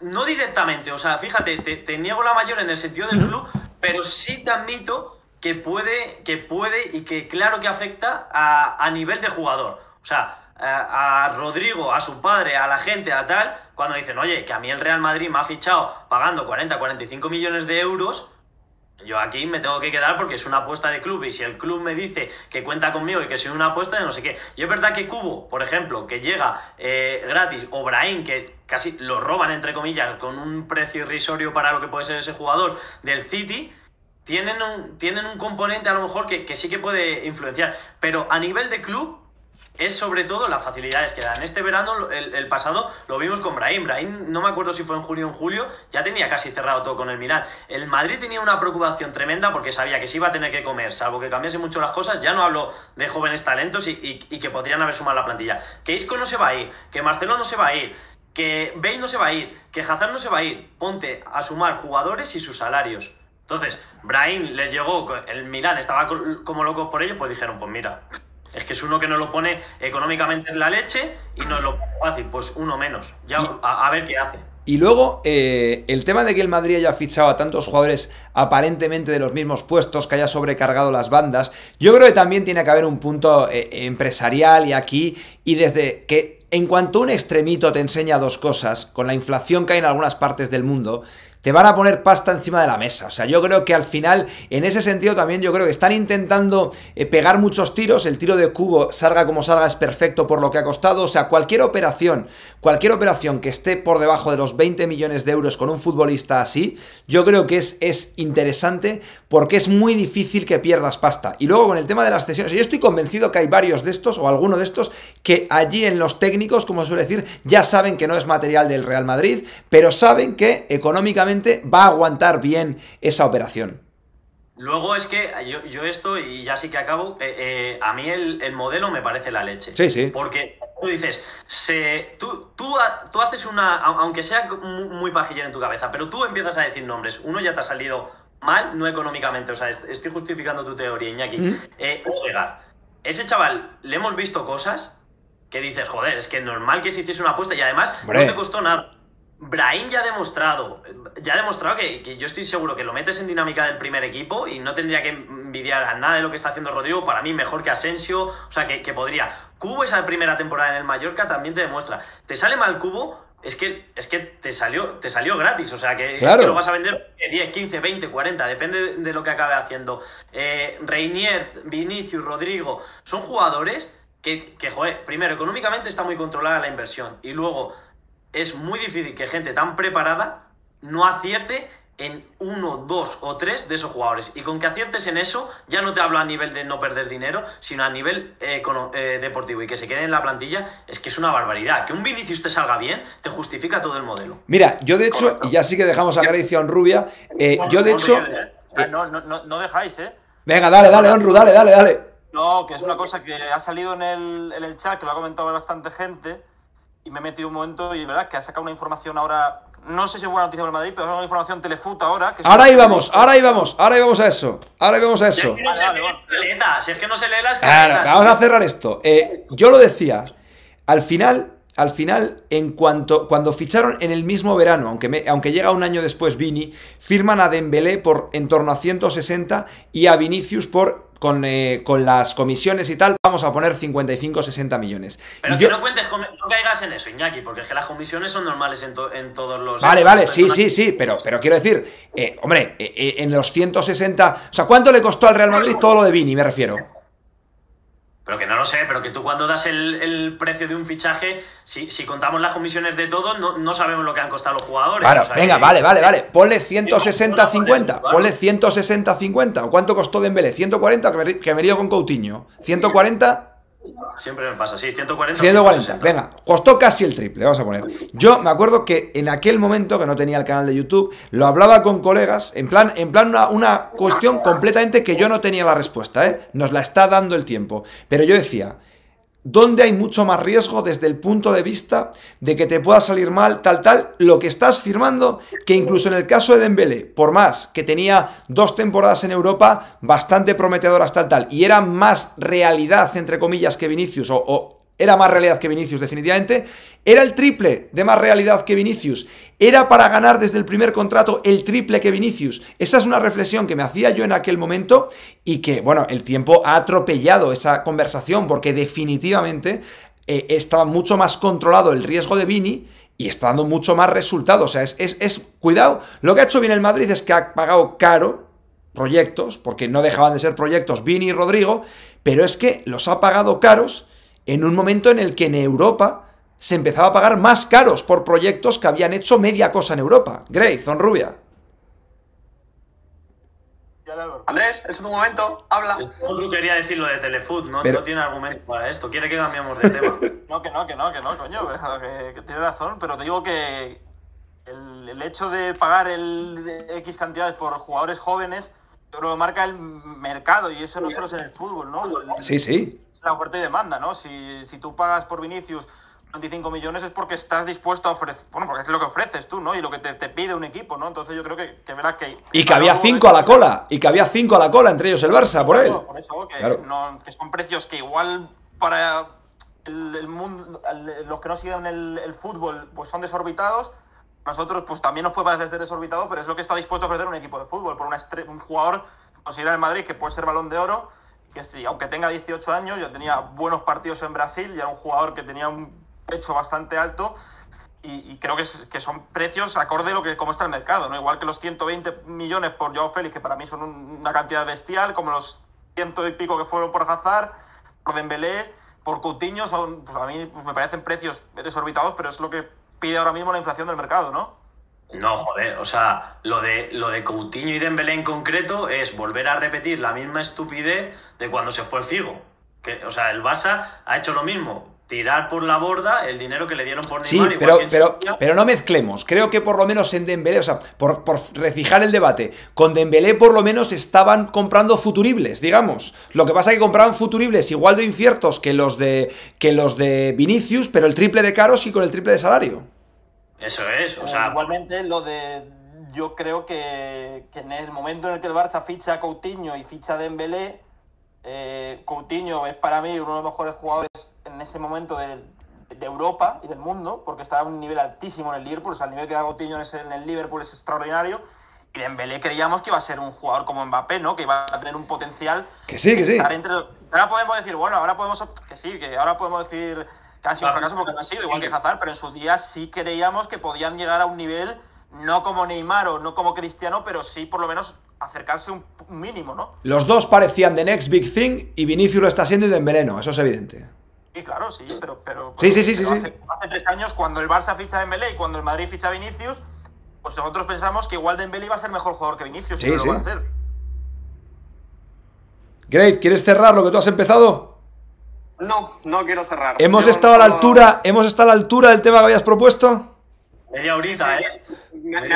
no directamente, o sea, fíjate, te, te niego la mayor en el sentido del club, pero sí te admito que puede, que puede y que claro que afecta a, a nivel de jugador. O sea, a, Rodrigo, a su padre, a la gente, a tal, cuando dicen, oye, que a mí el Real Madrid me ha fichado pagando 40, 45 millones de euros, yo aquí me tengo que quedar porque es una apuesta de club y si el club me dice que cuenta conmigo y que soy una apuesta de no sé qué. Y es verdad que Cubo, por ejemplo, que llega eh, gratis, o Brahim, que casi lo roban entre comillas con un precio irrisorio para lo que puede ser ese jugador del City, tienen un, tienen un componente a lo mejor que, que sí que puede influenciar. Pero a nivel de club, es sobre todo las facilidades que dan. Este verano, el, pasado, lo vimos con Brahim. Brahim, no me acuerdo si fue en junio o en julio, ya tenía casi cerrado todo con el Milan. El Madrid tenía una preocupación tremenda porque sabía que se iba a tener que comer, salvo que cambiase mucho las cosas. Ya no hablo de jóvenes talentos y, y- y que podrían haber sumado la plantilla. Que Isco no se va a ir, que Marcelo no se va a ir, que Bale no se va a ir, que Hazard no se va a ir. Ponte a sumar jugadores y sus salarios. Entonces, Brahim les llegó, el Milan estaba co- como loco por ello, pues dijeron, pues mira, es que es uno que no lo pone económicamente en la leche y no lo fácil, pues uno menos. Ya a ver qué hace. Y luego, eh, el tema de que el Madrid haya fichado a tantos jugadores aparentemente de los mismos puestos, que haya sobrecargado las bandas, yo creo que también tiene que haber un punto eh, empresarial y aquí, y desde que en cuanto un extremito te enseña dos cosas, con la inflación que hay en algunas partes del mundo, te van a poner pasta encima de la mesa. O sea, yo creo que al final, en ese sentido también, yo creo que están intentando eh, pegar muchos tiros. El tiro de cubo, salga como salga, es perfecto por lo que ha costado. O sea, cualquier operación, cualquier operación que esté por debajo de los 20 millones de euros con un futbolista así, yo creo que es, es interesante porque es muy difícil que pierdas pasta. Y luego con el tema de las cesiones, yo estoy convencido que hay varios de estos o alguno de estos que allí en los técnicos, como suele decir, ya saben que no es material del Real Madrid, pero saben que económicamente va a aguantar bien esa operación. Luego es que yo, esto, y ya sí que acabo, eh, eh, a mí el, modelo me parece la leche. Sí, sí. Porque tú dices, se, tú, tú, tú haces una, aunque sea muy, pajillero en tu cabeza, pero tú empiezas a decir nombres. Uno ya te ha salido mal, no económicamente, o sea, estoy justificando tu teoría, Iñaki. Mm. Eh, ese chaval, le hemos visto cosas que dices, joder, es que normal que se hiciese una apuesta y además no te costó nada. Brahim ya ha demostrado, ya ha demostrado que, yo estoy seguro que lo metes en dinámica del primer equipo y no tendría que envidiar a nada de lo que está haciendo Rodrigo, para mí mejor que Asensio, o sea, que, podría. Cubo esa primera temporada en el Mallorca también te demuestra. Te sale mal Cubo, es que, es que te, salió, te salió gratis, o sea, que, lo vas a vender 10, 15, 20, 40, depende de lo que acabe haciendo. Eh, Reinier, Vinicius, Rodrigo, son jugadores que, que, joder, primero, económicamente está muy controlada la inversión y luego es muy difícil que gente tan preparada no acierte en uno, dos o tres de esos jugadores. Y con que aciertes en eso, ya no te hablo a nivel de no perder dinero, sino a nivel eh, eh, deportivo y que se quede en la plantilla, es que es una barbaridad. Que un Vinicius te salga bien, te justifica todo el modelo. Mira, yo de hecho, y ya sí que dejamos a Galicia Rubia, eh, yo de hecho... Ah, no, no, no, dejáis, ¿eh? Venga, dale, dale, Onru, dale, dale, dale. No, que es una cosa que ha salido en el, en el chat, que lo ha comentado bastante gente y me he metido un momento y es verdad que ha sacado una información ahora, no sé si es buena noticia para Madrid, pero es una información Telefut ahora. Que ahora íbamos, ahora íbamos, ahora íbamos a eso, ahora íbamos a eso. Si es que no se lee las Claro, vamos a cerrar esto. Eh, yo lo decía, al final al final, en cuanto cuando ficharon en el mismo verano, aunque, aunque llega un año después Vini, firman a Dembélé por en torno a 160 y a Vinicius por con, eh, con las comisiones y tal, vamos a poner 55-60 millones. Pero que no cuentes, no caigas en eso, Iñaki, porque es que las comisiones son normales en, en todos los... Vale, vale, sí, sí, sí, pero, pero quiero decir, eh, hombre, eh, en los 160... O sea, ¿cuánto le costó al Real Madrid todo lo de Vini, me refiero? Pero que no lo sé, pero que tú cuando das el, precio de un fichaje, si, contamos las comisiones de todo, no, sabemos lo que han costado los jugadores. Claro, venga, vale, vale, vale. Ponle 160-50. Ponle 160-50. ¿Cuánto costó Dembélé? 140 que me, que me río con Coutinho. 140 Siempre me pasa, sí, 140. 140, venga, costó casi el triple, vamos a poner. Yo me acuerdo que en aquel momento, que no tenía el canal de YouTube, lo hablaba con colegas, en plan, en plan una, una cuestión completamente que yo no tenía la respuesta, ¿eh? Nos la está dando el tiempo. Pero yo decía, donde hay mucho más riesgo desde el punto de vista de que te pueda salir mal, tal, tal, lo que estás firmando, que incluso en el caso de Dembélé, por más que tenía dos temporadas en Europa bastante prometedoras, tal, tal, y era más realidad, entre comillas, que Vinicius, o era más realidad que Vinicius, definitivamente. Era el triple de más realidad que Vinicius. Era para ganar desde el primer contrato el triple que Vinicius. Esa es una reflexión que me hacía yo en aquel momento y que, bueno, el tiempo ha atropellado esa conversación porque definitivamente eh, estaba mucho más controlado el riesgo de Vini y está dando mucho más resultados. O sea, es, es, es, cuidado. Lo que ha hecho bien el Madrid es que ha pagado caro proyectos, porque no dejaban de ser proyectos Vini y Rodrigo, pero es que los ha pagado caros en un momento en el que en Europa se empezaba a pagar más caros por proyectos que habían hecho media cosa en Europa. Grey, Rubia. Andrés, es tu momento, habla. Yo quería decir lo de Telefood, ¿no? no tiene argumento para esto. Quiere que cambiemos de tema. *laughs* no, que no, que no, que no, coño. Que, tiene razón, pero te digo que el, el, hecho de pagar el X cantidades por jugadores jóvenes lo marca el mercado y eso no solo es en el fútbol, ¿no? sí, sí. Es la oferta y demanda, ¿no? Si, si tú pagas por Vinicius 25 millones es porque estás dispuesto a ofrecer, bueno, porque es lo que ofreces tú, ¿no? Y lo que te, pide un equipo, ¿no? Entonces yo creo que, que verás que... Y que había cinco a la cola, y que había cinco a la cola, entre ellos el Barça, por él. Por eso, que, son precios que igual para el, mundo, los que no siguen el, el, fútbol, pues son desorbitados, nosotros pues también nos puede parecer desorbitado, pero es lo que está dispuesto a ofrecer un equipo de fútbol, por un jugador considera el Madrid que puede ser balón de oro, que sí, aunque tenga 18 años, ya tenía buenos partidos en Brasil, ya era un jugador que tenía un pecho bastante alto y, creo que, que, son precios acorde a lo que, cómo está el mercado, ¿no? Igual que los 120 millones por Joao Félix, que para mí son una cantidad bestial, como los ciento y pico que fueron por Hazard, por Dembélé, por Coutinho, son, pues a mí pues me parecen precios desorbitados, pero es lo que pide ahora mismo la inflación del mercado, ¿no? No, joder, o sea, lo de, lo de Coutinho y Dembélé en concreto es volver a repetir la misma estupidez de cuando se fue Figo. Que, o sea, el Barça ha hecho lo mismo, tirar por la borda el dinero que le dieron por Neymar. Sí, pero, pero, pero no mezclemos. Creo que por lo menos en Dembélé, o sea, por, por, refijar el debate, con Dembélé por lo menos estaban comprando futuribles, digamos. Lo que pasa es que compraban futuribles igual de inciertos que los de, que los de Vinicius, pero el triple de caros y con el triple de salario. Eso es, o sea... Igualmente lo de... Yo creo que, que en el momento en el que el Barça ficha a Coutinho y ficha a Dembélé eh, Coutinho es para mí uno de los mejores jugadores en ese momento de, Europa y del mundo, porque está a un nivel altísimo en el Liverpool, o sea, el nivel que da Coutinho en el Liverpool es extraordinario. Y Dembélé creíamos que iba a ser un jugador como Mbappé, ¿no? Que iba a tener un potencial. Que sí, que sí. Ahora podemos decir, bueno, ahora podemos. Que sí, que ahora podemos decir sido un fracaso porque no ha sido igual que Hazard, pero en sus días sí creíamos que podían llegar a un nivel, no como Neymar o no como Cristiano, pero sí por lo menos acercarse un mínimo, ¿no? Los dos parecían The Next Big Thing y Vinicius lo está haciendo y Dembélé eso es evidente. Sí, claro, sí, pero... pero, sí, sí, sí, sí, hace, tres años, cuando el Barça ficha a Dembélé y cuando el Madrid ficha a Vinicius, pues nosotros pensamos que igual Dembélé iba a ser mejor jugador que Vinicius. Sí, sí. Great, ¿quieres cerrar lo que tú has empezado? No, no quiero cerrar. ¿Hemos estado a la altura, hemos estado a la altura del tema que habías propuesto? Media ahorita, ¿eh?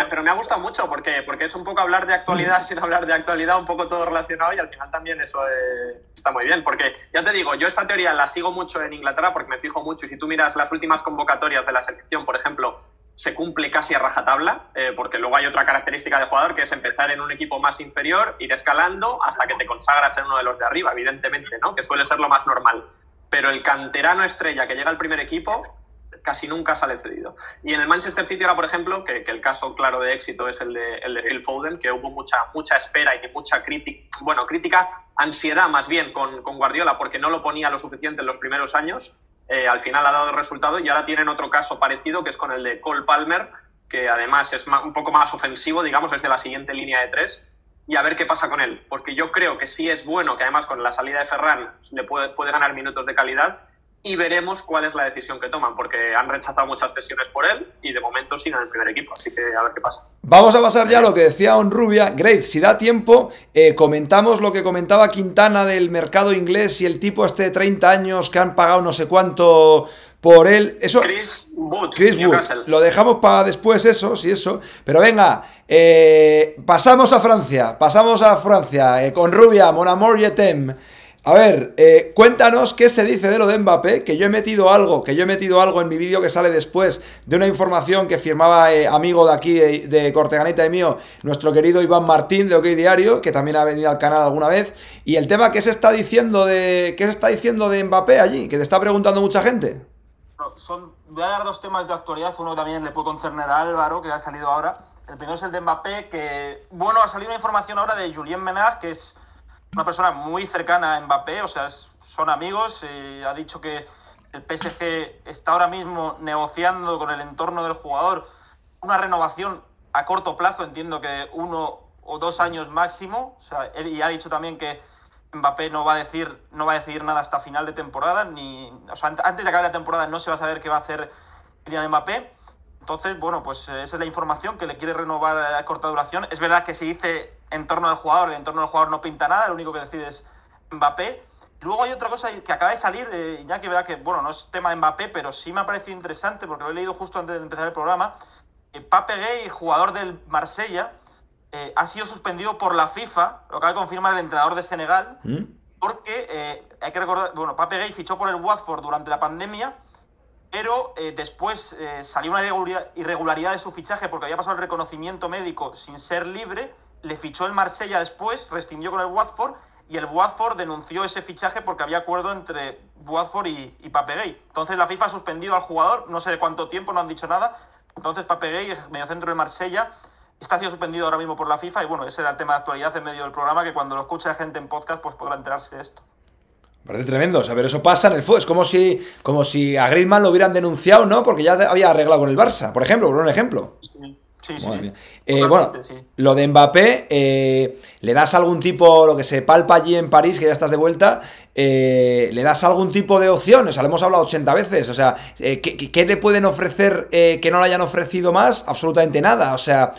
pero me ha gustado mucho porque, porque es un poco hablar de actualidad *laughs* sin hablar de actualidad, un poco todo relacionado y al final también eso eh, está muy bien. Porque ya te digo, yo esta teoría la sigo mucho en Inglaterra porque me fijo mucho y si tú miras las últimas convocatorias de la selección, por ejemplo, se cumple casi a rajatabla, eh, porque luego hay otra característica de jugador que es empezar en un equipo más inferior, ir escalando hasta que te consagras en uno de los de arriba, evidentemente, ¿no? que suele ser lo más normal. Pero el canterano estrella que llega al primer equipo casi nunca sale cedido. Y en el Manchester City ahora, por ejemplo, que, el caso claro de éxito es el de, el de Phil Foden, que hubo mucha, mucha espera y mucha crítica, bueno, crítica, ansiedad más bien con, con, Guardiola porque no lo ponía lo suficiente en los primeros años. Eh, al final ha dado resultado y ahora tienen otro caso parecido que es con el de Cole Palmer, que además es un poco más ofensivo, digamos, es de la siguiente línea de tres. Y a ver qué pasa con él, porque yo creo que sí es bueno que además con la salida de Ferran le puede, puede ganar minutos de calidad, y veremos cuál es la decisión que toman, porque han rechazado muchas sesiones por él y de momento siguen en el primer equipo, así que a ver qué pasa. Vamos a pasar ya a lo que decía Onrubia. Grave, si da tiempo, eh, comentamos lo que comentaba Quintana del mercado inglés y el tipo este de 30 años que han pagado no sé cuánto por él. Eso, Chris Wood. Chris Wood. Lo dejamos para después eso, sí, eso. Pero venga, eh, pasamos a Francia, pasamos a Francia, eh, con Rubia, Mon Amour Yetem. A ver, eh, cuéntanos qué se dice de lo de Mbappé, que yo he metido algo, que yo he metido algo en mi vídeo que sale después de una información que firmaba eh, amigo de aquí, de, Corteganita y mío, nuestro querido Iván Martín de OK Diario, que también ha venido al canal alguna vez, y el tema que se está diciendo de, qué se está diciendo de Mbappé allí, que te está preguntando mucha gente. Son, voy a dar dos temas de actualidad, uno también le puede concerner a Álvaro, que ha salido ahora. El primero es el de Mbappé, que, bueno, ha salido una información ahora de Julien Menard, que es una persona muy cercana a Mbappé, o sea, son amigos. ha dicho que el PSG está ahora mismo negociando con el entorno del jugador una renovación a corto plazo, entiendo que uno o dos años máximo. O sea, y ha dicho también que Mbappé no va a decir, no va a decidir nada hasta final de temporada, ni, o sea, antes de acabar la temporada no se va a saber qué va a hacer Kylian Mbappé. Entonces, bueno, pues esa es la información que le quiere renovar a corta duración. Es verdad que se dice en torno al jugador, en torno al jugador no pinta nada, lo único que decide es Mbappé. luego hay otra cosa que acaba de salir, eh, ya que verá que, bueno, no es tema de Mbappé, pero sí me ha parecido interesante porque lo he leído justo antes de empezar el programa. Eh, Pape Gay, jugador del Marsella, eh, ha sido suspendido por la FIFA, lo acaba de confirmar el entrenador de Senegal, ¿Mm? porque hay que recordar, bueno, Pape Gay fichó por el Watford durante la pandemia pero eh, después eh, salió una irregularidad de su fichaje porque había pasado el reconocimiento médico sin ser libre, le fichó el Marsella después, rescindió con el Watford y el Watford denunció ese fichaje porque había acuerdo entre Watford y, y Papegay. Entonces la FIFA ha suspendido al jugador, no sé de cuánto tiempo, no han dicho nada. Entonces Papegay, medio centro de Marsella, está siendo suspendido ahora mismo por la FIFA y bueno, ese era el tema de actualidad en medio del programa que cuando lo escucha gente en podcast pues podrá enterarse de esto. Parece tremendo, o sea, pero eso pasa en el fútbol. Es como si, como si a Griezmann lo hubieran denunciado, ¿no? Porque ya había arreglado con el Barça, por ejemplo, por un ejemplo. Sí, sí. Madre mía. sí. Eh, bueno, sí. lo de Mbappé, eh, ¿le das algún tipo, lo que se palpa allí en París, que ya estás de vuelta, eh, ¿le das algún tipo de opción? O sea, lo hemos hablado 80 veces, o sea, ¿qué, qué- le pueden ofrecer que no le hayan ofrecido más? Absolutamente nada, o sea,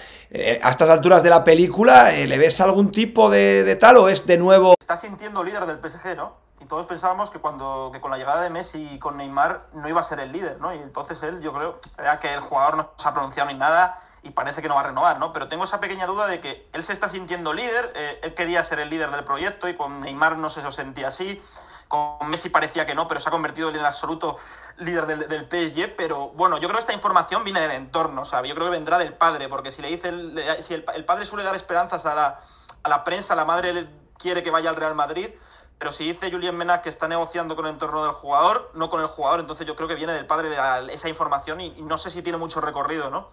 a estas alturas de la película, ¿le ves algún tipo de, de tal o es de nuevo... Está sintiendo líder del PSG, ¿no? Y todos pensábamos que cuando que con la llegada de Messi y con Neymar no iba a ser el líder, ¿no? Y entonces él, yo creo, era que el jugador no se ha pronunciado ni nada y parece que no va a renovar, ¿no? Pero tengo esa pequeña duda de que él se está sintiendo líder, eh, él quería ser el líder del proyecto y con Neymar no se lo sentía así, con Messi parecía que no, pero se ha convertido en el absoluto líder del, del PSG, pero bueno, yo creo que esta información viene del entorno, ¿sabes? Yo creo que vendrá del padre, porque si le dice, el- si el, padre suele dar esperanzas a la, a la prensa, la madre quiere que vaya al Real Madrid, pero si dice Julien Menac que está negociando con el entorno del jugador, no con el jugador, entonces yo creo que viene del padre esa información y, y no sé si tiene mucho recorrido, ¿no?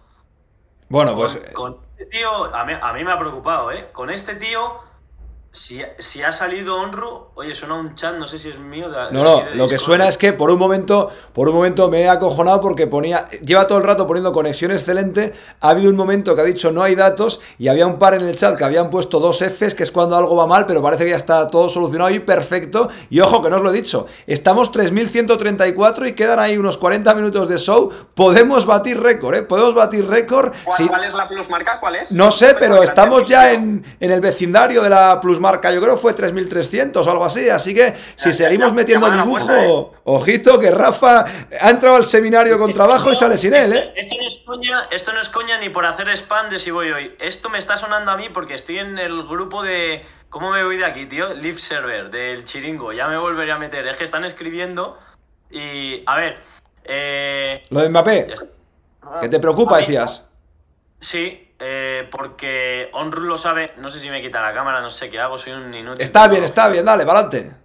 Bueno, pues... Con, con este tío, a mí, a mí me ha preocupado, ¿eh? Con este tío, si, si ha salido Onru, oye, suena un chat, no sé si es mío. de- No, no, de- de lo que suena es que por un momento, por un momento me he acojonado porque ponía, lleva todo el rato poniendo conexión excelente, ha habido un momento que ha dicho no hay datos y había un par en el chat que habían puesto dos Fs, que es cuando algo va mal, pero parece que ya está todo solucionado y perfecto. Y ojo, que no os lo he dicho, estamos 3134 y quedan ahí unos 40 minutos de show, podemos batir récord, ¿eh? Podemos batir récord. ¿Cuál, si- cuál es la plusmarca? ¿Cuál es? no sé, Pensaba pero estamos ya 3000. en, en el vecindario de la plusmarca. Yo creo que fue 3300 o algo así. Así que si Ya, seguimos ya, metiendo dibujo, puerta, ojito que Rafa ha entrado al seminario con trabajo y sale sin él, ¿eh? Esto no, es coña, esto no es coña ni por hacer spam de si voy hoy. Esto me está sonando a mí porque estoy en el grupo de. ¿Cómo me voy de aquí, tío? Live Server, del chiringo. Ya me volveré a meter. Es que están escribiendo. Y. A ver. Eh. Lo de Mbappé, que te preocupa, decías. Sí, eh, porque Onru lo sabe. No sé si me quita la cámara, no sé qué hago, soy un inútil. Está bien, está bien, dale, para adelante.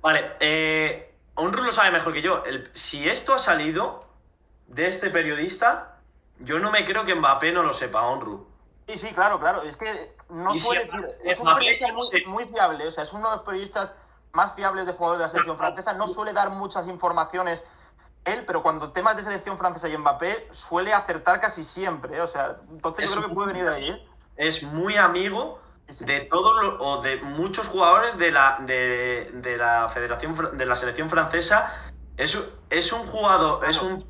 Vale, eh, Onru lo sabe mejor que yo. El- si esto ha salido de este periodista, yo no me creo que Mbappé no lo sepa, Onru. Sí, sí, claro, claro. Es que no Y si suele es- decir. es Es un periodista muy, muy fiable. O sea, es uno de los periodistas más fiables de jugadores de la selección francesa. No suele dar muchas informaciones él, pero cuando temas de selección francesa y Mbappé suele acertar casi siempre. ¿eh? O sea, entonces Es yo creo que puede venir de ahí. ¿eh? Es muy amigo de todos los, o de muchos jugadores de la, de, de la Federación de la selección francesa. Es, es un jugador, es un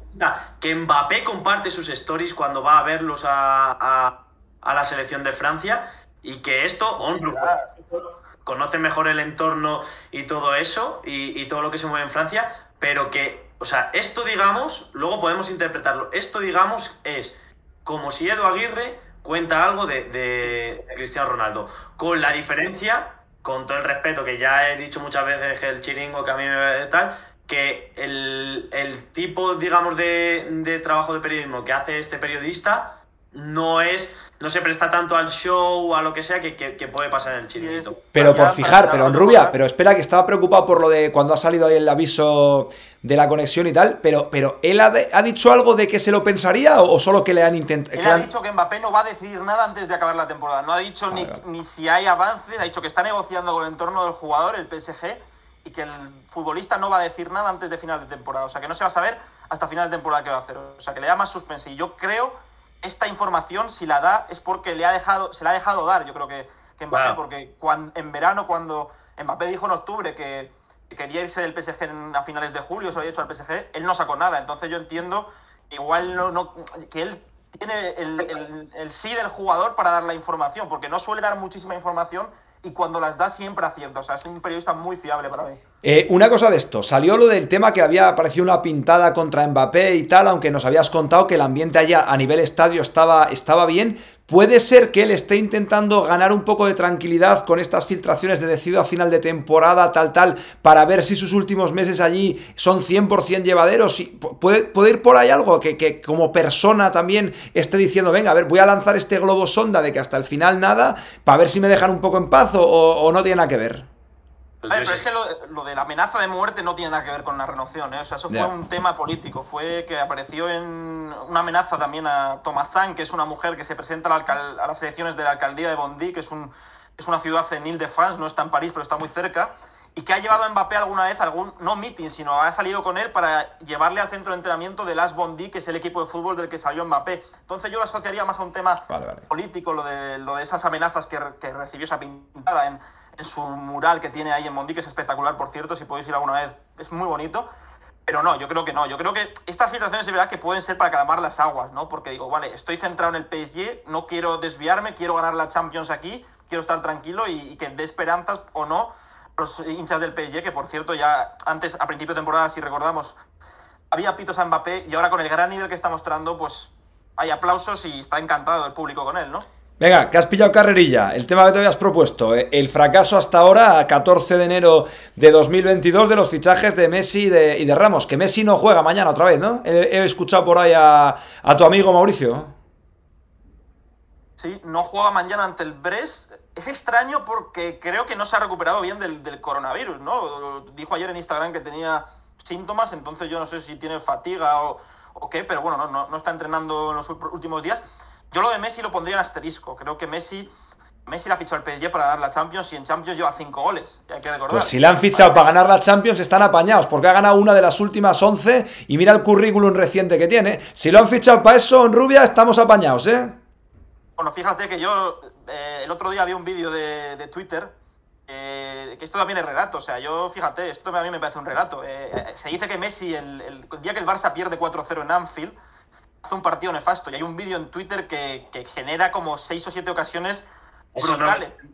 que Mbappé comparte sus stories cuando va a verlos a, a- a la selección de Francia y que esto conoce mejor el entorno y todo eso y, y todo lo que se mueve en Francia, pero que, o sea, esto digamos, luego podemos interpretarlo, esto digamos es como si Edu Aguirre cuenta algo de, de- Cristiano Ronaldo, con la diferencia, con todo el respeto que ya he dicho muchas veces que el chiringo que a mí me tal, que el, el tipo, digamos, de, de trabajo de periodismo que hace este periodista no es, no se presta tanto al show, a lo que sea, que, que- que puede pasar en el chiringuito. Pero por fijar, pero en rubia, pero espera que estaba preocupado por lo de cuando ha salido ahí el aviso de la conexión y tal, pero, pero ¿él ha, de- ha dicho algo de que se lo pensaría o, o solo que le han intentado... Él ha dicho que Mbappé no va a decidir nada antes de acabar la temporada. No ha dicho ni, ni si hay avances, ha dicho que está negociando con el entorno del jugador, el PSG, y que el futbolista no va a decir nada antes de final de temporada. O sea, que no se va a saber hasta final de temporada qué va a hacer. O sea, que le da más suspense. Y yo creo esta información, si la da, es porque le ha dejado, se la ha dejado dar, yo creo que, que Mbappé, Claro. porque cuan- en verano, cuando Mbappé dijo en octubre que, que quería irse del PSG en- a finales de julio, se lo había hecho al PSG, él no sacó nada. Entonces yo entiendo, igual no, no que él tiene el, el- el sí del jugador para dar la información, porque no suele dar muchísima información y cuando las da siempre acierta. O sea, es un periodista muy fiable para mí. Eh, una cosa de esto, salió lo del tema que había aparecido una pintada contra Mbappé y tal, aunque nos habías contado que el ambiente allá a nivel estadio estaba, estaba bien. ¿Puede ser que él esté intentando ganar un poco de tranquilidad con estas filtraciones de decido a final de temporada, tal, tal, para ver si sus últimos meses allí son 100% llevaderos? ¿Puede, puede ir por ahí algo que, que como persona también esté diciendo, venga, a ver, voy a lanzar este globo sonda de que hasta el final nada, para ver si me dejan un poco en paz o, o no tiene nada que ver? Pues A ver, yo pero sé- es que lo, lo de la amenaza de muerte no tiene nada que ver con la renovación, ¿eh? O sea, eso Ya. fue un tema político. Fue que apareció en una amenaza también a Thomasin, que es una mujer que se presenta a, la a las elecciones de la alcaldía de Bondy, que es, un, es una ciudad en Ile-de-France, no está en París, pero está muy cerca. y que ha llevado a Mbappé alguna vez algún, no meeting, sino ha salido con él para llevarle al centro de entrenamiento de Las Bondi, que es el equipo de fútbol del que salió Mbappé. Entonces yo lo asociaría más a un tema político, lo de, lo de esas amenazas que, que recibió esa pintada en, su mural que tiene ahí en Bondi, que es espectacular, por cierto, si podéis ir alguna vez, es muy bonito. Pero no, yo creo que no. Yo creo que estas situaciones de verdad que pueden ser para calmar las aguas, ¿no? Porque digo, vale, estoy centrado en el PSG, no quiero desviarme, quiero ganar la Champions aquí, quiero estar tranquilo y, y que dé esperanzas o no los hinchas del PSG, que por cierto ya antes, a principio de temporada, si recordamos, había pitos a Mbappé y ahora con el gran nivel que está mostrando, pues hay aplausos y está encantado el público con él, ¿no? Venga, que has pillado carrerilla. El tema que te habías propuesto. eh, El fracaso hasta ahora, a 14 de enero de 2022, de los fichajes de Messi y de, Ramos. Que Messi no juega mañana otra vez, ¿no? He, escuchado por ahí a, tu amigo Mauricio. Sí, no juega mañana ante el Brest. Es extraño porque creo que no se ha recuperado bien del, coronavirus, ¿no? Dijo ayer en Instagram que tenía síntomas, entonces yo no sé si tiene fatiga o, qué, pero bueno, no, no, no está entrenando en los últimos días. Yo lo de Messi lo pondría en asterisco. Creo que Messi, Messi la ha fichado al PSG para dar la Champions y en Champions lleva cinco goles. Hay que recordar. Pues si la han fichado para ganar la Champions están apañados, porque ha ganado una de las últimas 11 y mira el currículum reciente que tiene. Si lo han fichado para eso en Rubia, estamos apañados, ¿eh? Bueno, fíjate que yo eh, el otro día vi un vídeo de, de Twitter eh, que esto también es relato. O sea, yo, fíjate, esto a mí me parece un relato. Eh, se dice que Messi, el, el, día que el Barça pierde 4-0 en Anfield, hace un partido nefasto. Y hay un vídeo en Twitter que, que, genera como 6 o 7 ocasiones Eso brutales. no-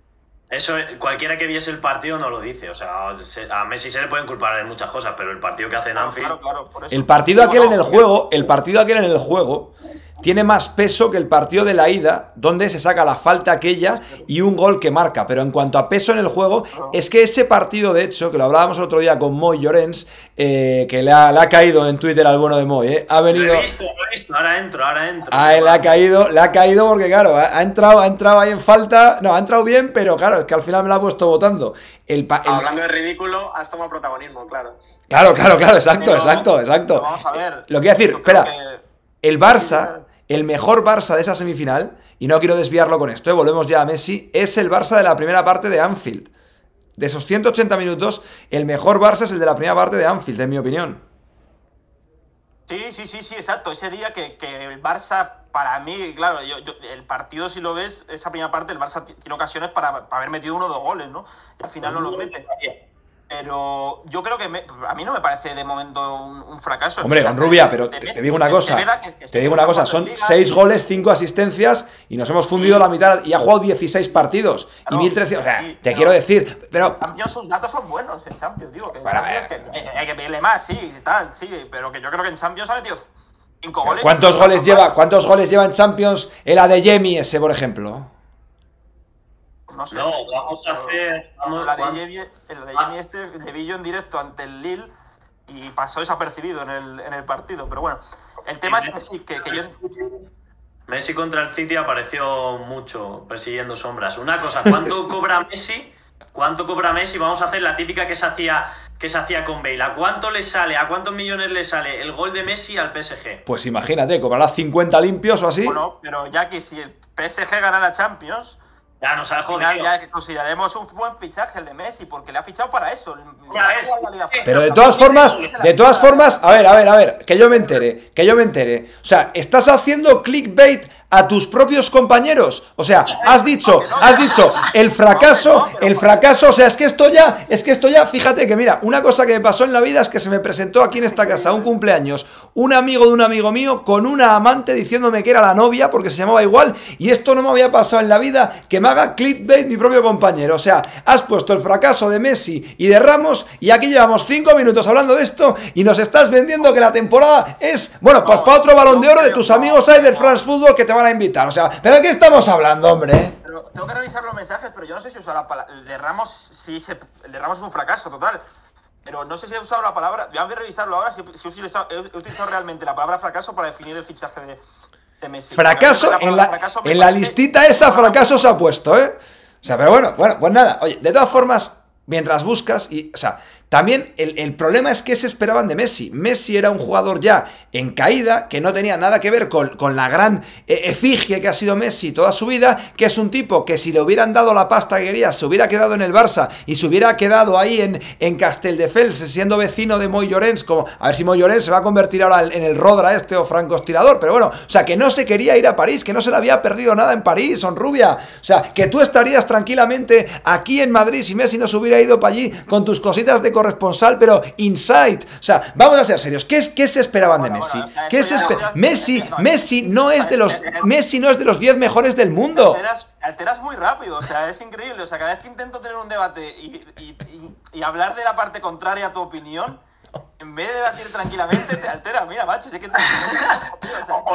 Eso, cualquiera que viese el partido no lo dice. O sea, se- a Messi se le pueden culpar de muchas cosas, pero el partido que hace en Claro, Anfield. claro, claro, por eso. El partido aquel en el juego, el partido aquel en el juego, tiene más peso que el partido de la ida, donde se saca la falta aquella y un gol que marca. Pero en cuanto a peso en el juego, es que ese partido, de hecho, que lo hablábamos el otro día con Moy Llorens, eh, que le ha, le ha caído en Twitter al bueno de Moy, eh, ha Lo venido. he visto, lo he visto. Ahora entro, ahora entro. Ah, le ha caído, le ha caído porque, claro, ha, ha entrado, ha entrado ahí en falta. No, ha entrado bien, pero claro, es que al final me lo ha puesto votando. El, pa- el- Hablando de ridículo, has tomado protagonismo, claro. Claro, claro, claro, exacto, pero- exacto, exacto. Vamos a ver. Lo que iba a decir, espera. que- El Barça, el mejor Barça de esa semifinal, y no quiero desviarlo con esto, eh, volvemos ya a Messi, es el Barça de la primera parte de Anfield. De esos 180 minutos, el mejor Barça es el de la primera parte de Anfield, en mi opinión. Sí, sí, sí, sí, exacto. Ese día que, que el Barça, para mí, claro, yo, yo- el partido, si lo ves, esa primera parte, el Barça tiene ocasiones para, para haber metido uno o dos goles, ¿no? Y al final no los mete. Pero yo creo que me- a mí no me parece de momento un, un fracaso. Hombre, O sea, con Rubia, pero te, digo una cosa, que- te digo una cosa, son 6 goles, 5 asistencias y nos hemos fundido la mitad y ha jugado 16 partidos y Claro, 1300, o sea, sí, te pero- quiero decir, pero Champions, sus datos son buenos en Champions, digo. Que en Bueno, Champions eh, que- eh, hay que pedirle más, sí, y tal, sí, pero que yo creo que en Champions ha metido cinco goles. ¿cuántos y- goles lleva, cuántos goles lleva en Champions el Adeyemi ese, por ejemplo? No, sé, No, vamos a hacer- vamos- la de el de Yemi este le vi yo en directo ante el Lille y pasó desapercibido en el, en el partido. Pero bueno, el tema es que sí, que, que yo. Messi contra el City apareció mucho persiguiendo sombras. Una cosa, ¿cuánto *laughs* cobra Messi? ¿Cuánto cobra Messi? Vamos a hacer la típica que se hacía que se hacía con Bale. ¿A cuánto le sale? ¿A cuántos millones le sale el gol de Messi al PSG? Pues imagínate, cobrará 50 limpios o así. Bueno, pero ya que si el PSG gana la Champions, Ya nos ha jodido. ya que consideraremos un buen fichaje el de Messi, porque le ha fichado para eso. Ya Pero de todas formas, de todas formas, a ver, a ver, a ver, que yo me entere, que yo me entere. O sea, estás haciendo clickbait a tus propios compañeros. O sea, has dicho, has dicho, el fracaso, el fracaso, o sea, es que esto ya, es que esto ya, fíjate que mira, una cosa que me pasó en la vida es que se me presentó aquí en esta casa un cumpleaños, un amigo de un amigo mío con una amante diciéndome que era la novia porque se llamaba igual y esto no me había pasado en la vida que me haga clickbait mi propio compañero. O sea, has puesto el fracaso de Messi y de Ramos y aquí llevamos cinco minutos hablando de esto y nos estás vendiendo que la temporada es, bueno, pues para otro balón de oro de tus amigos ahí del France Football que te van a invitar. O sea, ¿pero de qué estamos hablando, hombre? Pero tengo que revisar los mensajes, pero yo no sé si usado la palabra. El de Ramos, sí, se, el de Ramos es un fracaso total. Pero no sé si he usado la palabra. Voy a revisarlo ahora si, si he, utilizado, realmente la palabra fracaso para definir el fichaje de, de Messi. Fracaso, en la fracaso en la listita esa fracaso se ha puesto, ¿eh? O sea, pero bueno, bueno, pues nada, oye, de todas formas, mientras buscas, y, o sea, también el, problema es que se esperaban de Messi. Messi era un jugador ya en caída, que no tenía nada que ver con, la gran eh, efigie que ha sido Messi toda su vida, que es un tipo que si le hubieran dado la pasta que quería, se hubiera quedado en el Barça y se hubiera quedado ahí en, en Casteldefels, siendo vecino de Moy Llorens, como a ver si Moy Llorens se va a convertir ahora en el Rodra este o Franco Tirador, pero bueno, o sea, que no se quería ir a París, que no se le había perdido nada en París, son rubia. O sea, que tú estarías tranquilamente aquí en Madrid si Messi no se hubiera ido para allí con tus cositas de corresponsal, pero inside. O sea, vamos a ser serios. ¿Qué, es, qué se esperaban de Messi? ¿Qué se Messi, Messi no es de los Messi no es de los 10 mejores del mundo. Alteras, muy rápido, o sea, es increíble. O sea, cada vez que intento tener un debate y, hablar de la parte contraria a tu opinión, en vez de debatir tranquilamente, te altera. Mira, macho, sé que te...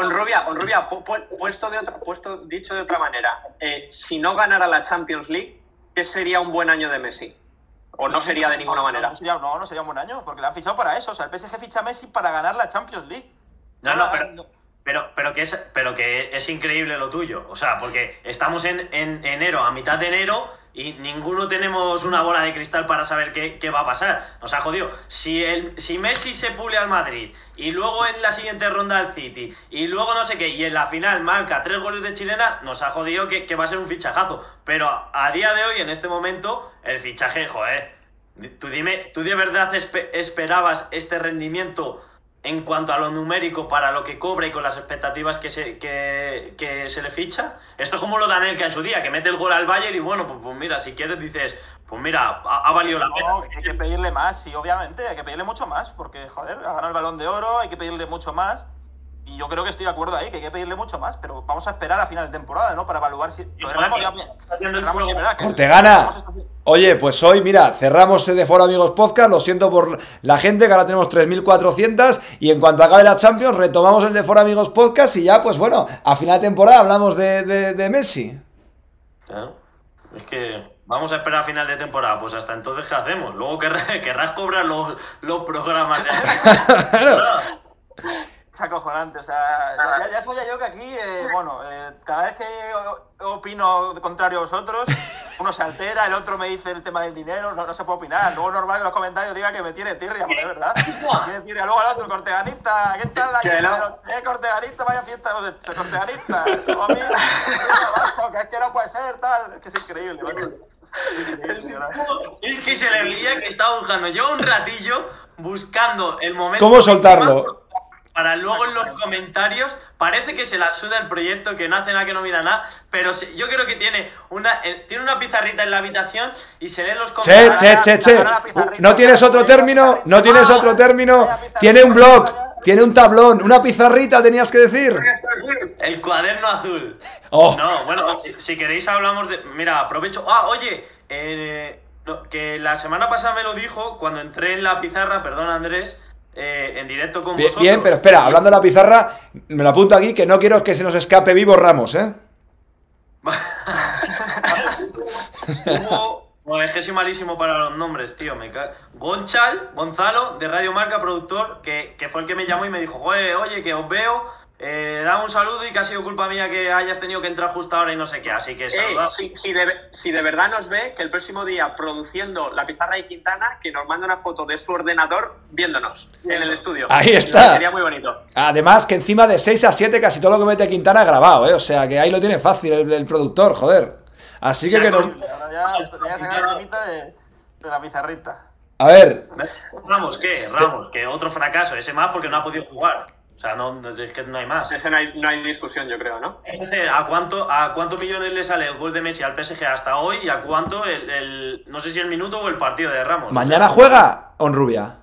Rubia, Rubia, puesto, de puesto dicho de otra manera, eh, si no ganara la Champions League, ¿qué sería un buen año de Messi? ¿O no sería de ninguna manera? No, sería, no, no sería un buen año, porque le han fichado para eso. O sea, el PSG ficha a Messi para ganar la Champions League. No, no, pero, pero, pero, que, es, pero que es increíble lo tuyo. O sea, porque estamos en, en enero, a mitad de enero, y ninguno tenemos una bola de cristal para saber qué, va a pasar. Nos ha jodido. Si, el, si Messi se pule al Madrid y luego en la siguiente ronda al City y luego no sé qué y en la final marca tres goles de chilena, nos ha jodido que, que va a ser un fichajazo. Pero a día de hoy, en este momento, el fichaje, joder. Tú dime, ¿tú de verdad esperabas este rendimiento en cuanto a lo numérico para lo que cobra y con las expectativas que se, que, se le ficha. Esto es como lo de que en su día, que mete el gol al Bayern y bueno, pues, pues mira, si quieres dices, pues mira, ha, valido la pena. hay que pedirle más, sí, obviamente, hay que pedirle mucho más, porque joder, ha ganado el balón de oro, hay que pedirle mucho más. Y yo creo que estoy de acuerdo ahí, que hay que pedirle mucho más, pero vamos a esperar a final de temporada, ¿no? Para evaluar si. Lo te gana. Oye, pues hoy, mira, cerramos de Foro Amigos Podcast. Lo siento por la gente, que ahora tenemos 3.400. Y en cuanto acabe la Champions, retomamos el de Foro Amigos Podcast. Y ya, pues bueno, a final de temporada hablamos de, Messi. Claro. Es que vamos a esperar a final de temporada. Pues hasta entonces, ¿qué hacemos? Luego querrás, *laughs* cobrar los, los programas de. *laughs* acojonante. O sea, ya, ya, soy yo que aquí, eh, bueno, eh, cada vez que opino contrario a vosotros, uno se altera, el otro me dice el tema del dinero, no, no se puede opinar. Luego normal en los comentarios diga que me tiene tirria, porque es verdad. tiene tirria. Luego al otro, corteganista, ¿qué tal? La eh, corteganista, vaya fiesta, corteganista. Como a mí, que es que no puede ser, tal. Es que es increíble, Es que se le veía que estaba buscando. Llevo un ratillo buscando el momento. ¿Cómo soltarlo? Para luego en los comentarios parece que se la suda el proyecto, que no hace nada, que no mira nada, pero yo creo que tiene una, eh, tiene una pizarrita en la habitación y se lee los comentarios. Che, che, che, che. ¿No tienes otro término? ¿No tienes otro término? Tiene un blog, tiene un tablón, una pizarrita tenías que decir. El cuaderno azul. Oh. No, bueno, si, queréis hablamos de... Mira, aprovecho... Ah, oye, eh, que la semana pasada me lo dijo cuando entré en la pizarra, perdón Andrés, eh, en directo con bien, vosotros. Bien, pero espera, hablando de la pizarra, me lo apunto aquí que no quiero que se nos escape vivo Ramos, ¿eh? es que soy malísimo para los nombres, tío. Me Gonchal, Gonzalo, de Radio Marca, productor, que, que, fue el que me llamó y me dijo, oye, que os veo eh, da un saludo y que ha sido culpa mía que hayas tenido que entrar justo ahora y no sé qué, así que si, de, verdad nos ve, que el próximo día produciendo la pizarra de Quintana, que nos manda una foto de su ordenador viéndonos en el estudio. Ahí está. Sería muy bonito. Además que encima de 6 a 7 casi todo lo que mete Quintana ha grabado, ¿eh? O sea que ahí lo tiene fácil el, productor, joder. Así que que nos... de, la pizarrita. A ver. Ramos, ¿qué? Ramos, que otro fracaso, ese más porque no ha podido jugar. O sea, no, es que no hay más. Ese no hay, no hay discusión, yo creo, ¿no? ¿a cuánto, ¿a cuántos millones le sale el gol de Messi al PSG hasta hoy y a cuánto el, no sé si el minuto o el partido de Ramos? ¿Mañana juega Onrubia?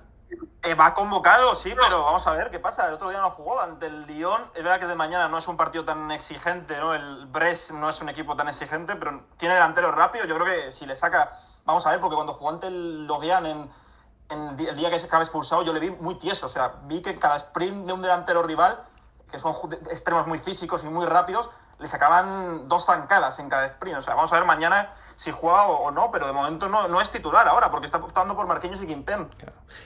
Eh, va convocado, sí, pero vamos a ver qué pasa. El otro día no jugó ante el Lyon. Es verdad que de mañana no es un partido tan exigente, ¿no? El Brest no es un equipo tan exigente, pero tiene delanteros rápidos. Yo creo que si le saca. Vamos a ver, porque cuando jugó ante el Lorient en el día que se acaba expulsado, yo le vi muy tieso. O sea, vi que cada sprint de un delantero rival, que son extremos muy físicos y muy rápidos, le sacaban dos zancadas en cada sprint. O sea, vamos a ver mañana si juega o, no, pero de momento no, no, es titular ahora, porque está optando por Marquinhos y Kimpem.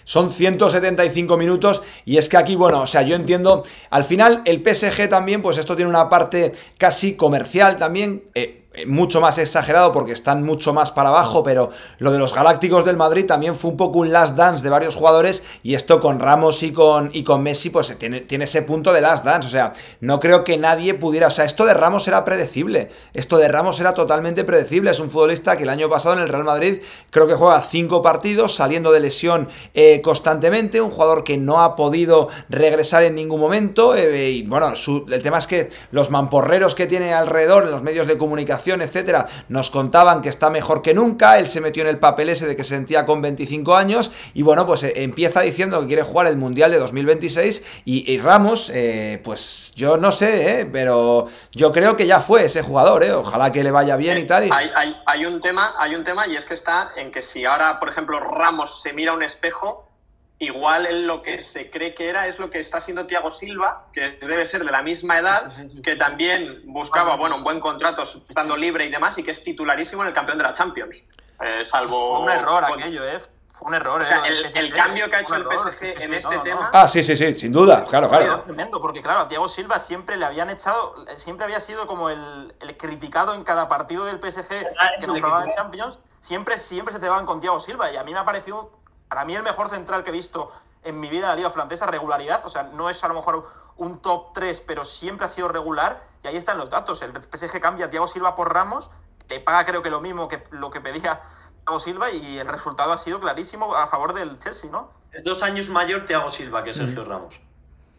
Son 175 minutos y es que aquí, bueno, o sea, yo entiendo, al final el PSG también, pues esto tiene una parte casi comercial también. Eh, mucho más exagerado porque están mucho más para abajo, pero lo de los Galácticos del Madrid también fue un poco un last dance de varios jugadores y esto con Ramos y con, y con Messi pues tiene, tiene ese punto de last dance, o sea, no creo que nadie pudiera, o sea, esto de Ramos era predecible, esto de Ramos era totalmente predecible, es un futbolista que el año pasado en el Real Madrid creo que juega cinco partidos saliendo de lesión eh, constantemente, un jugador que no ha podido regresar en ningún momento eh, y bueno, el tema es que los mamporreros que tiene alrededor en los medios de comunicación etcétera, nos contaban que está mejor que nunca, él se metió en el papel ese de que se sentía con 25 años y bueno, pues eh, empieza diciendo que quiere jugar el Mundial de 2026 y, Ramos, eh, pues yo no sé, eh, pero yo creo que ya fue ese jugador, ojalá que le vaya bien y tal. Hay, hay, un tema, hay un tema y es que está en que si ahora, por ejemplo, Ramos se mira a un espejo, igual él lo que se cree que era es lo que está haciendo Thiago Silva, que debe ser de la misma edad, que también buscaba bueno, un buen contrato estando libre y demás, y que es titularísimo en el campeón de la Champions. Eh, salvo. Fue un error aquello, ¿eh? Fue un error. O sea, eh, el, cambio que ha hecho el PSG en este tema. Ah, sí, sí, sí, sin duda, claro, claro. Tremendo, porque claro, a Thiago Silva siempre le habían echado, siempre había sido como el, criticado en cada partido del PSG ah, que nos jugaba en Champions. Siempre, siempre se te van con Thiago Silva, y a mí me ha parecido para mí el mejor central que he visto en mi vida en la Liga Francesa, regularidad, o sea, no es a lo mejor un top 3, pero siempre ha sido regular, y ahí están los datos. El PSG cambia a Thiago Silva por Ramos, que paga creo que lo mismo que lo que pedía Thiago Silva, y el resultado ha sido clarísimo a favor del Chelsea, ¿no? Es dos años mayor Thiago Silva que Sergio Ramos.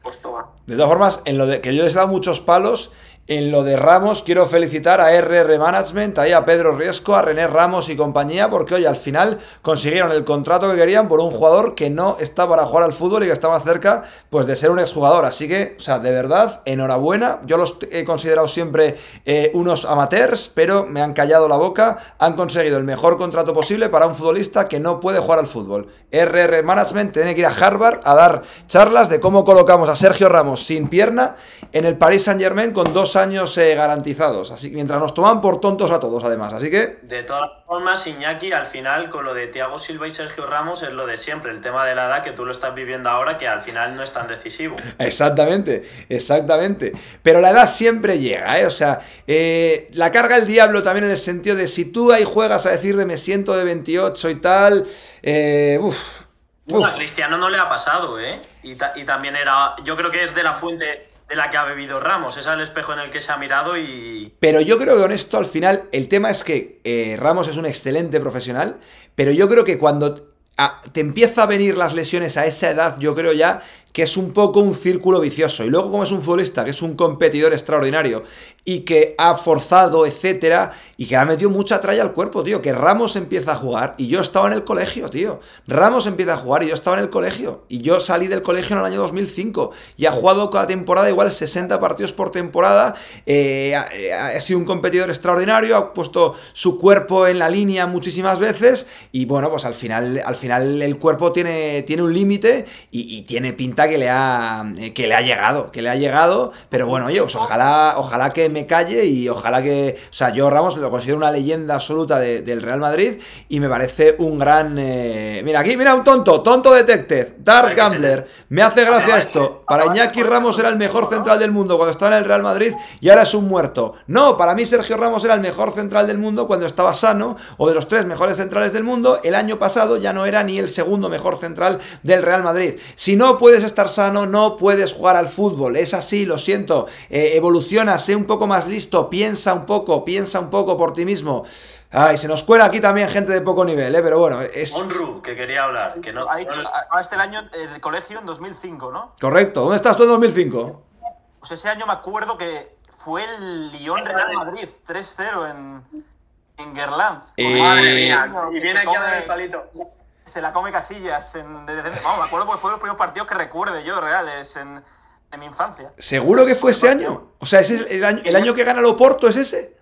Pues toma. De todas formas, en lo de que yo les he dado muchos palos, en lo de Ramos, quiero felicitar a RR Management, ahí a Pedro Riesco, a René Ramos y compañía, porque hoy al final consiguieron el contrato que querían por un jugador que no está para jugar al fútbol y que estaba cerca pues de ser un exjugador. Así que, o sea, de verdad, enhorabuena. Yo los he considerado siempre eh, unos amateurs, pero me han callado la boca. Han conseguido el mejor contrato posible para un futbolista que no puede jugar al fútbol. RR Management tiene que ir a Harvard a dar charlas de cómo colocamos a Sergio Ramos sin pierna en el Paris Saint Germain con dos años eh, garantizados. Así que mientras nos toman por tontos a todos, además. Así que. De todas formas, Iñaki, al final, con lo de Thiago Silva y Sergio Ramos, es lo de siempre. El tema de la edad que tú lo estás viviendo ahora, que al final no es tan decisivo. *laughs* Exactamente, exactamente. Pero la edad siempre llega, ¿eh? O sea, eh, la carga el diablo también en el sentido de si tú ahí juegas a decir de me siento de 28 y tal. Eh, a Cristiano no le ha pasado, ¿eh? Y, y también era. Yo creo que es de la fuente de la que ha bebido Ramos. Es el espejo en el que se ha mirado y. Pero yo creo que con esto al final, el tema es que eh, Ramos es un excelente profesional, pero yo creo que cuando ah, te empieza a venir las lesiones a esa edad, yo creo ya que es un poco un círculo vicioso. Y luego, como es un futbolista que es un competidor extraordinario y que ha forzado, etcétera, y que ha metido mucha tralla al cuerpo, tío, que Ramos empieza a jugar y yo estaba en el colegio, tío. Ramos empieza a jugar y yo estaba en el colegio. Y yo salí del colegio en el año 2005 y ha jugado cada temporada igual 60 partidos por temporada. Eh, ha, sido un competidor extraordinario, ha puesto su cuerpo en la línea muchísimas veces y bueno, pues al final, al final el cuerpo tiene, tiene un límite y tiene pinta que le ha eh, que le ha llegado, que le ha llegado, pero bueno, oye, pues ojalá, ojalá que me calle y ojalá que, o sea, yo Ramos lo considero una leyenda absoluta del Real Madrid y me parece un gran, eh, mira aquí, mira un tonto, tonto detective, Dark Gambler, me hace gracia esto, para Iñaki Ramos era el mejor central del mundo cuando estaba en el Real Madrid y ahora es un muerto. No, para mí Sergio Ramos era el mejor central del mundo cuando estaba sano o de los tres mejores centrales del mundo, el año pasado ya no era ni el segundo mejor central del Real Madrid. Si no puedes estar sano, no puedes jugar al fútbol. Es así, lo siento. Eh, evoluciona, sé un poco más listo, piensa un poco, piensa un poco por ti mismo. Ay, se nos cuela aquí también gente de poco nivel, ¿eh? pero bueno, es... Onru, que quería hablar. Que no, este el año el colegio en 2005, ¿no? Correcto. ¿Dónde estás tú en 2005? Pues ese año me acuerdo que fue el Lyon Real Madrid 3-0 en, en Gerland. Eh, Madre mía, y viene aquí a dar el palito se la come Casillas. En, vamos, me acuerdo porque fue los primeros partidos que recuerde yo reales en, en mi infancia. ¿Seguro que fue ese año? O sea, ¿ese el, año, el año que gana el Oporto es ese?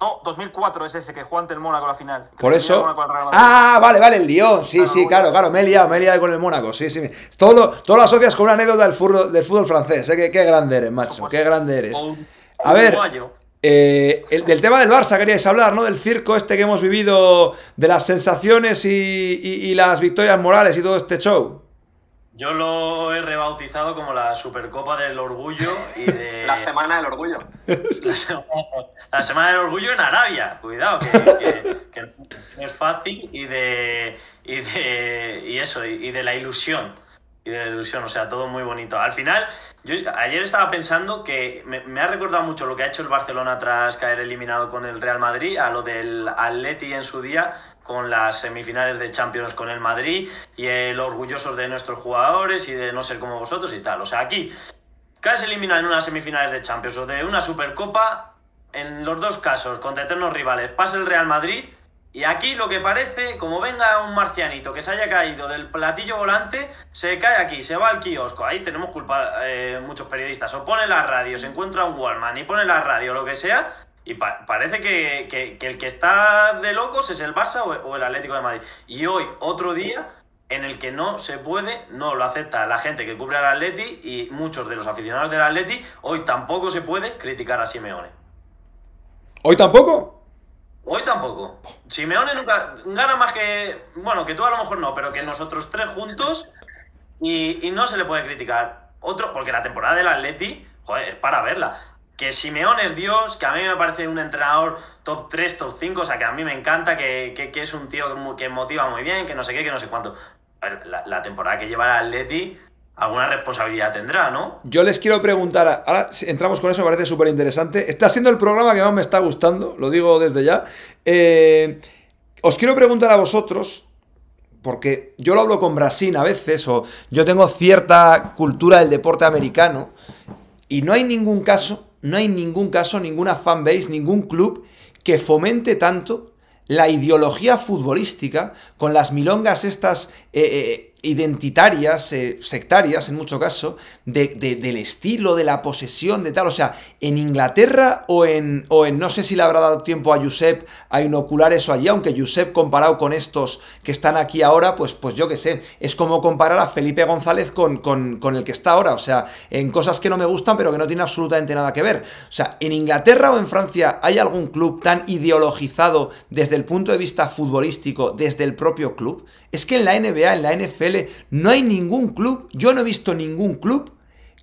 No, 2004 es ese, que jugó ante el Mónaco la final. Por eso. Ah, vale, vale, el Lyon. Sí, sí, claro, claro. Me he liado, me he liado con el Mónaco. Sí, sí. Todo, todo lo asocias con una anécdota del fútbol, del fútbol francés. ¿eh? Qué, grande eres, macho. Qué grande eres. A ver. Eh, el, del tema del Barça queríais hablar, ¿no? Del circo este que hemos vivido, de las sensaciones y, las victorias morales y todo este show. Yo lo he rebautizado como la Supercopa del Orgullo y de. *laughs* La Semana del Orgullo. *laughs* La semana, la semana del Orgullo en Arabia. Cuidado, que, que- que no es fácil. Y de. Y de. Y eso, y, y de la ilusión. Y de ilusión, o sea, todo muy bonito. Al final, yo ayer estaba pensando que me, me ha recordado mucho lo que ha hecho el Barcelona tras caer eliminado con el Real Madrid, a lo del Atleti en su día, con las semifinales de Champions con el Madrid, y el orgullosos de nuestros jugadores y de no ser como vosotros y tal. O sea, aquí caes eliminado en unas semifinales de Champions o de una Supercopa, en los dos casos, contra eternos rivales, pasa el Real Madrid. Y aquí lo que parece, como venga un marcianito que se haya caído del platillo volante, se cae aquí, se va al kiosco. Ahí tenemos culpa eh, muchos periodistas. O pone la radio, se encuentra un Walmart y pone la radio, lo que sea. Y pa- parece que el que está de locos es el Barça o, o el Atlético de Madrid. Y hoy, otro día en el que no se puede, no lo acepta la gente que cubre al Atleti y muchos de los aficionados del Atleti, hoy tampoco se puede criticar a Simeone. ¿Hoy tampoco? Hoy tampoco. Simeone nunca gana más que. Bueno, que tú a lo mejor no, pero que nosotros tres juntos y, no se le puede criticar. Otro, porque la temporada del Atleti, joder, es para verla. Que Simeone es Dios, que a mí me parece un entrenador top 3, top 5, o sea, que a mí me encanta, que, que- que es un tío que motiva muy bien, que no sé qué, que no sé cuánto. La, la temporada que lleva el Atleti, alguna responsabilidad tendrá, ¿no? Yo les quiero preguntar, ahora entramos con eso, me parece súper interesante. Está siendo el programa que más me está gustando, lo digo desde ya. Eh, os quiero preguntar a vosotros, porque yo lo hablo con Brasil a veces, o yo tengo cierta cultura del deporte americano, y no hay ningún caso, no hay ningún caso, ninguna fanbase, ningún club que fomente tanto la ideología futbolística con las milongas estas eh, eh, identitarias, eh, sectarias en mucho caso, de- de- del estilo, de la posesión, de tal. O sea, en Inglaterra o en, o en, no sé si le habrá dado tiempo a Josep a inocular eso allí, aunque Josep comparado con estos que están aquí ahora, pues, pues yo qué sé, es como comparar a Felipe González con, con, con el que está ahora. O sea, en cosas que no me gustan pero que no tienen absolutamente nada que ver. O sea, en Inglaterra o en Francia hay algún club tan ideologizado desde el punto de vista futbolístico, desde el propio club. Es que en la NBA, en la NFL, no hay ningún club, yo no he visto ningún club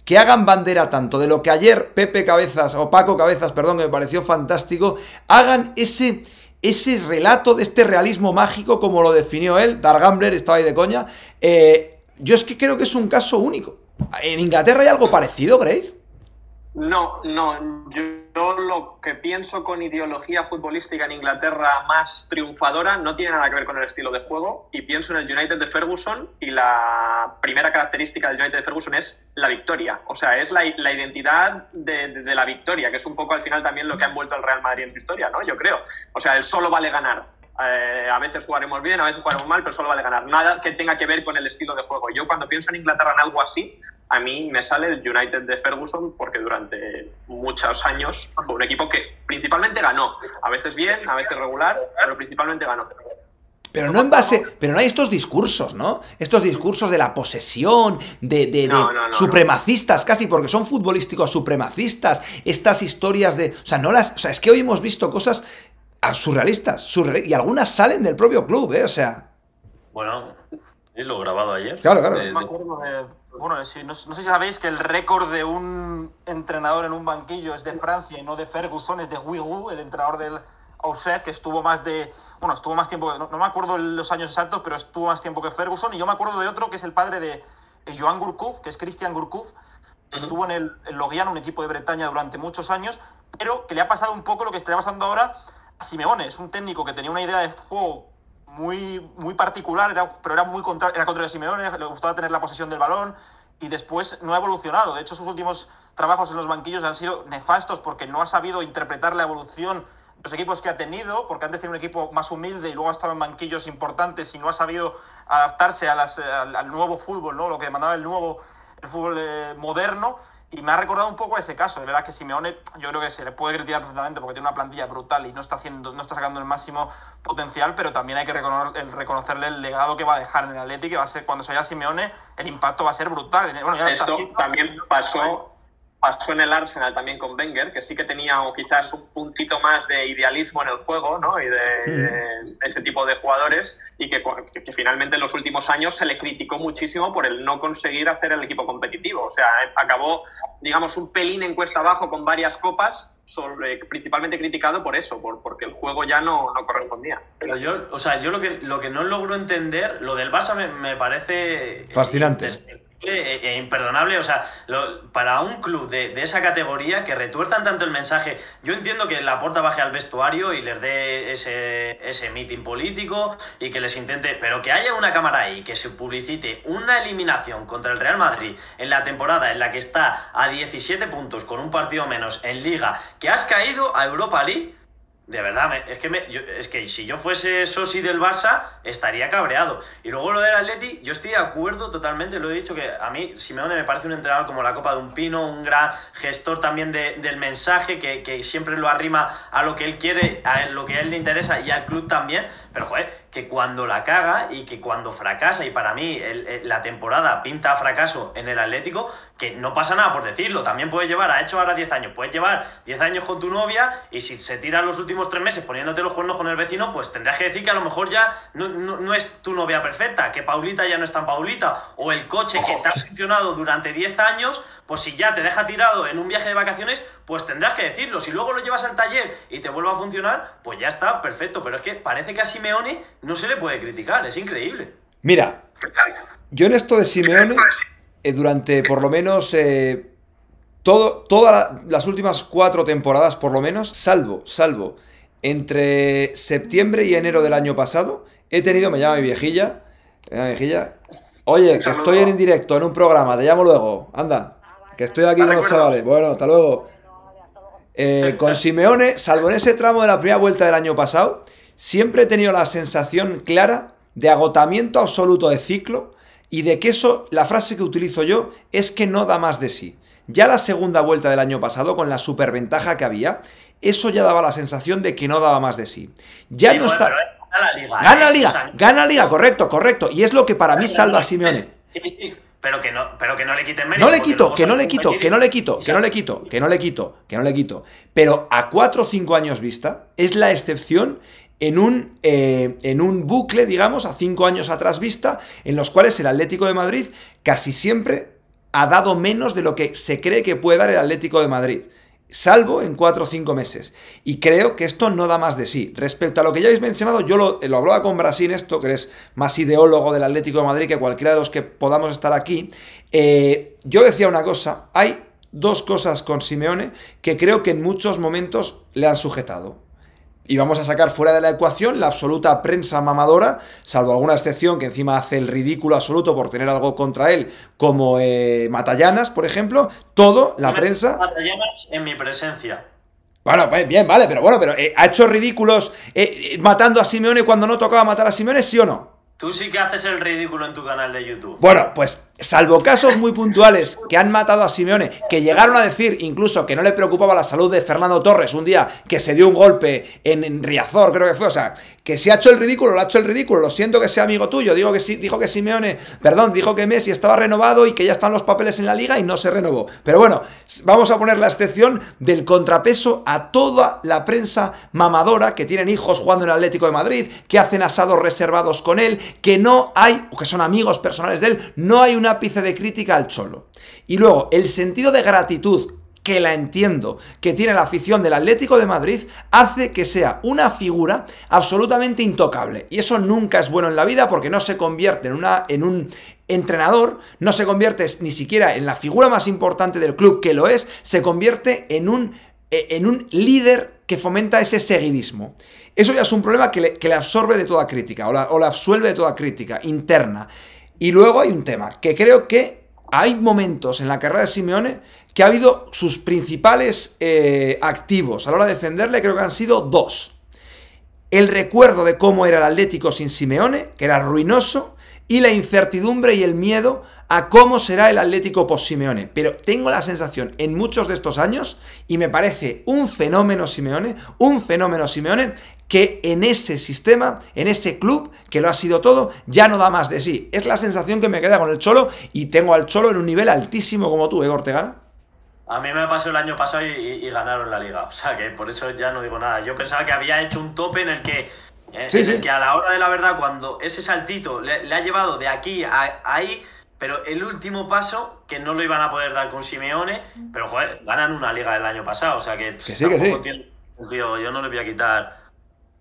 que hagan bandera tanto de lo que ayer Pepe Cabezas, o Paco Cabezas, perdón, que me pareció fantástico, hagan ese, ese relato de este realismo mágico como lo definió él, Dargambler estaba ahí de coña, eh, yo es que creo que es un caso único. ¿En Inglaterra hay algo parecido, Grace? No, no. Yo, lo que pienso con ideología futbolística en Inglaterra más triunfadora no tiene nada que ver con el estilo de juego y pienso en el United de Ferguson y la primera característica del United de Ferguson es la victoria. O sea, es la, la identidad de, de- de la victoria, que es un poco al final también lo que ha envuelto al Real Madrid en su historia, ¿no? Yo creo. O sea, el solo vale ganar. Eh, a veces jugaremos bien, a veces jugaremos mal, pero solo vale ganar. Nada que tenga que ver con el estilo de juego. Yo cuando pienso en Inglaterra en algo así, a mí me sale el United de Ferguson porque durante muchos años fue un equipo que principalmente ganó. A veces bien, a veces regular, pero principalmente ganó. Pero no en base. Pero no hay estos discursos, ¿no? Estos discursos de la posesión, de, de- de No, no, no, supremacistas casi, porque son futbolísticos supremacistas. Estas historias de. O sea, no las. O sea, es que hoy hemos visto cosas ah, surrealistas. surreal- y algunas salen del propio club, ¿eh? O sea. Bueno, y lo grabado ayer. Claro, claro. De- Me de- acuerdo de- bueno, si- no, no sé si sabéis que el récord de un entrenador en un banquillo es de Francia y no de Ferguson, es de Wigu, el entrenador del Auxerre, que estuvo más de. Bueno, estuvo más tiempo. No, no me acuerdo los años exactos, pero estuvo más tiempo que Ferguson. Y yo me acuerdo de otro que es el padre de Joan Gourcuff, que es Christian que Estuvo en el, el un equipo de Bretaña, durante muchos años, pero que le ha pasado un poco lo que está pasando ahora a Simeone. Es un técnico que tenía una idea de juego muy, muy particular, era- pero era muy contra, era contra el Simeone, le gustaba tener la posesión del balón y después no ha evolucionado. De hecho, sus últimos trabajos en los banquillos han sido nefastos porque no ha sabido interpretar la evolución los equipos que ha tenido, porque antes tenía un equipo más humilde y luego ha estado en banquillos importantes y no ha sabido adaptarse al, nuevo fútbol, ¿no? lo que demandaba el nuevo fútbol eh, moderno. Y me ha recordado un poco ese caso. De verdad que Simeone, yo creo que se le puede criticar perfectamente porque tiene una plantilla brutal y no está, haciendo, no está sacando el máximo potencial, pero también hay que reconocer, el- reconocerle el legado que va a dejar en el Atleti, que va a ser, cuando se vaya Simeone, el impacto va a ser brutal. Bueno, ya lo está Esto también pasó, pasó en el Arsenal también con Wenger, que sí que tenía o quizás un puntito más de idealismo en el juego, ¿no? Y de, de ese tipo de jugadores, y que, que, finalmente en los últimos años se le criticó muchísimo por el no conseguir hacer el equipo competitivo. O sea, acabó, digamos, un pelín en cuesta abajo con varias copas, sobre, principalmente criticado por eso, por, porque el juego ya no, no, correspondía. Pero yo, o sea, yo lo que, lo que no logro entender, lo del Barça me, me parece... Fascinante. E, e imperdonable, o sea, lo, para un club de, esa categoría que retuerzan tanto el mensaje, yo entiendo que la porta baje al vestuario y les dé ese, ese meeting político y que les intente, pero que haya una cámara ahí que se publicite una eliminación contra el Real Madrid en la temporada en la que está a 17 puntos con un partido menos en liga, que has caído a Europa League de verdad, es que, me, yo, es que si yo fuese Sosi del Barça, estaría cabreado. Y luego lo del Atleti, yo estoy de acuerdo totalmente, lo he dicho, que a mí Simeone me parece un entrenador como la Copa de un Pino, un gran gestor también de, del mensaje, que, que, siempre lo arrima a lo que él quiere, a lo que a él le interesa y al club también. Pero, joder, que cuando la caga y que cuando fracasa, y para mí el, el, la temporada pinta a fracaso en el Atlético, que no pasa nada por decirlo, también puedes llevar, ha hecho ahora 10 años, puedes llevar 10 años con tu novia y si se tiran los últimos 3 meses poniéndote los cuernos con el vecino, pues tendrás que decir que a lo mejor ya no, no, no es tu novia perfecta, que Paulita ya no es tan Paulita, o el coche que te ha funcionado durante 10 años, pues si ya te deja tirado en un viaje de vacaciones, pues tendrás que decirlo. Si luego lo llevas al taller y te vuelve a funcionar, pues ya está, perfecto. Pero es que parece que a Simeone no se le puede criticar, es increíble. Mira, yo en esto de Simeone, eh, durante por lo menos eh, todo, todas las últimas cuatro temporadas, por lo menos, salvo, salvo, entre septiembre y enero del año pasado, he tenido, me llama mi viejilla, me llama mi viejilla, oye, que estoy en directo en un programa, te llamo luego, anda, que estoy aquí con los chavales, bueno, hasta luego. Eh, con Simeone, salvo en ese tramo de la primera vuelta del año pasado, siempre he tenido la sensación clara de agotamiento absoluto de ciclo y de que eso, la frase que utilizo yo, es que no da más de sí. Ya la segunda vuelta del año pasado, con la superventaja que había, eso ya daba la sensación de que no daba más de sí. Ya sí, no bueno, está. Gana la liga. Gana la liga, ¿eh? gana liga, correcto, correcto. Y es lo que para mí salva a Simeone. Sí, sí. Pero que no, pero que no le quiten medio. No le quito, que no le quito, que no le quito, que no le quito, que no le quito, que no le quito. Pero a 4 o 5 años vista, es la excepción en un, eh, en un bucle, digamos, a 5 años atrás vista, en los cuales el Atlético de Madrid casi siempre ha dado menos de lo que se cree que puede dar el Atlético de Madrid salvo en 4 o 5 meses. Y creo que esto no da más de sí. Respecto a lo que ya habéis mencionado, yo lo, lo, hablaba con Brasil, esto, que eres más ideólogo del Atlético de Madrid que cualquiera de los que podamos estar aquí. Eh, yo decía una cosa, hay dos cosas con Simeone que creo que en muchos momentos le han sujetado. Y vamos a sacar fuera de la ecuación la absoluta prensa mamadora, salvo alguna excepción que encima hace el ridículo absoluto por tener algo contra él, como eh, Matallanas, por ejemplo. Todo, la prensa. Matallanas en mi presencia. Bueno, pues bien, vale, pero bueno, pero eh, ¿ha hecho ridículos eh, matando a Simeone cuando no tocaba matar a Simeone, sí o no? Tú sí que haces el ridículo en tu canal de YouTube. Bueno, pues salvo casos muy puntuales que han matado a Simeone, que llegaron a decir incluso que no le preocupaba la salud de Fernando Torres un día que se dio un golpe en, en Riazor, creo que fue, o sea, que si ha hecho el ridículo, lo ha hecho el ridículo, lo siento que sea amigo tuyo, digo que sí, dijo que Simeone, perdón, dijo que Messi estaba renovado y que ya están los papeles en la liga y no se renovó. Pero bueno, vamos a poner la excepción del contrapeso a toda la prensa mamadora que tienen hijos jugando en el Atlético de Madrid, que hacen asados reservados con él, que no hay, o que son amigos personales de él, no hay un ápice de crítica al cholo. Y luego, el sentido de gratitud que la entiendo, que tiene la afición del Atlético de Madrid, hace que sea una figura absolutamente intocable. Y eso nunca es bueno en la vida porque no se convierte en, una, en un entrenador, no se convierte ni siquiera en la figura más importante del club que lo es, se convierte en un, en un líder que fomenta ese seguidismo. Eso ya es un problema que le, que le absorbe de toda crítica o la, o la absuelve de toda crítica interna. Y luego hay un tema que creo que hay momentos en la carrera de Simeone que ha habido sus principales eh, activos a la hora de defenderle, creo que han sido dos. El recuerdo de cómo era el Atlético sin Simeone, que era ruinoso, y la incertidumbre y el miedo a cómo será el Atlético post-Simeone. Pero tengo la sensación en muchos de estos años, y me parece un fenómeno Simeone, un fenómeno Simeone, que en ese sistema, en ese club, que lo ha sido todo, ya no da más de sí. Es la sensación que me queda con el Cholo, y tengo al Cholo en un nivel altísimo como tú, ¿eh, Ortega? A mí me pasó el año pasado y, y- y ganaron la liga. O sea que por eso ya no digo nada. Yo pensaba que había hecho un tope en el que. En, Sí, en sí. el que a la hora de la verdad, cuando ese saltito le, le ha llevado de aquí a ahí, pero el último paso, que no lo iban a poder dar con Simeone, pero joder, ganan una liga el año pasado. O sea que. Que sí, que tiene sentido, yo no le voy a quitar.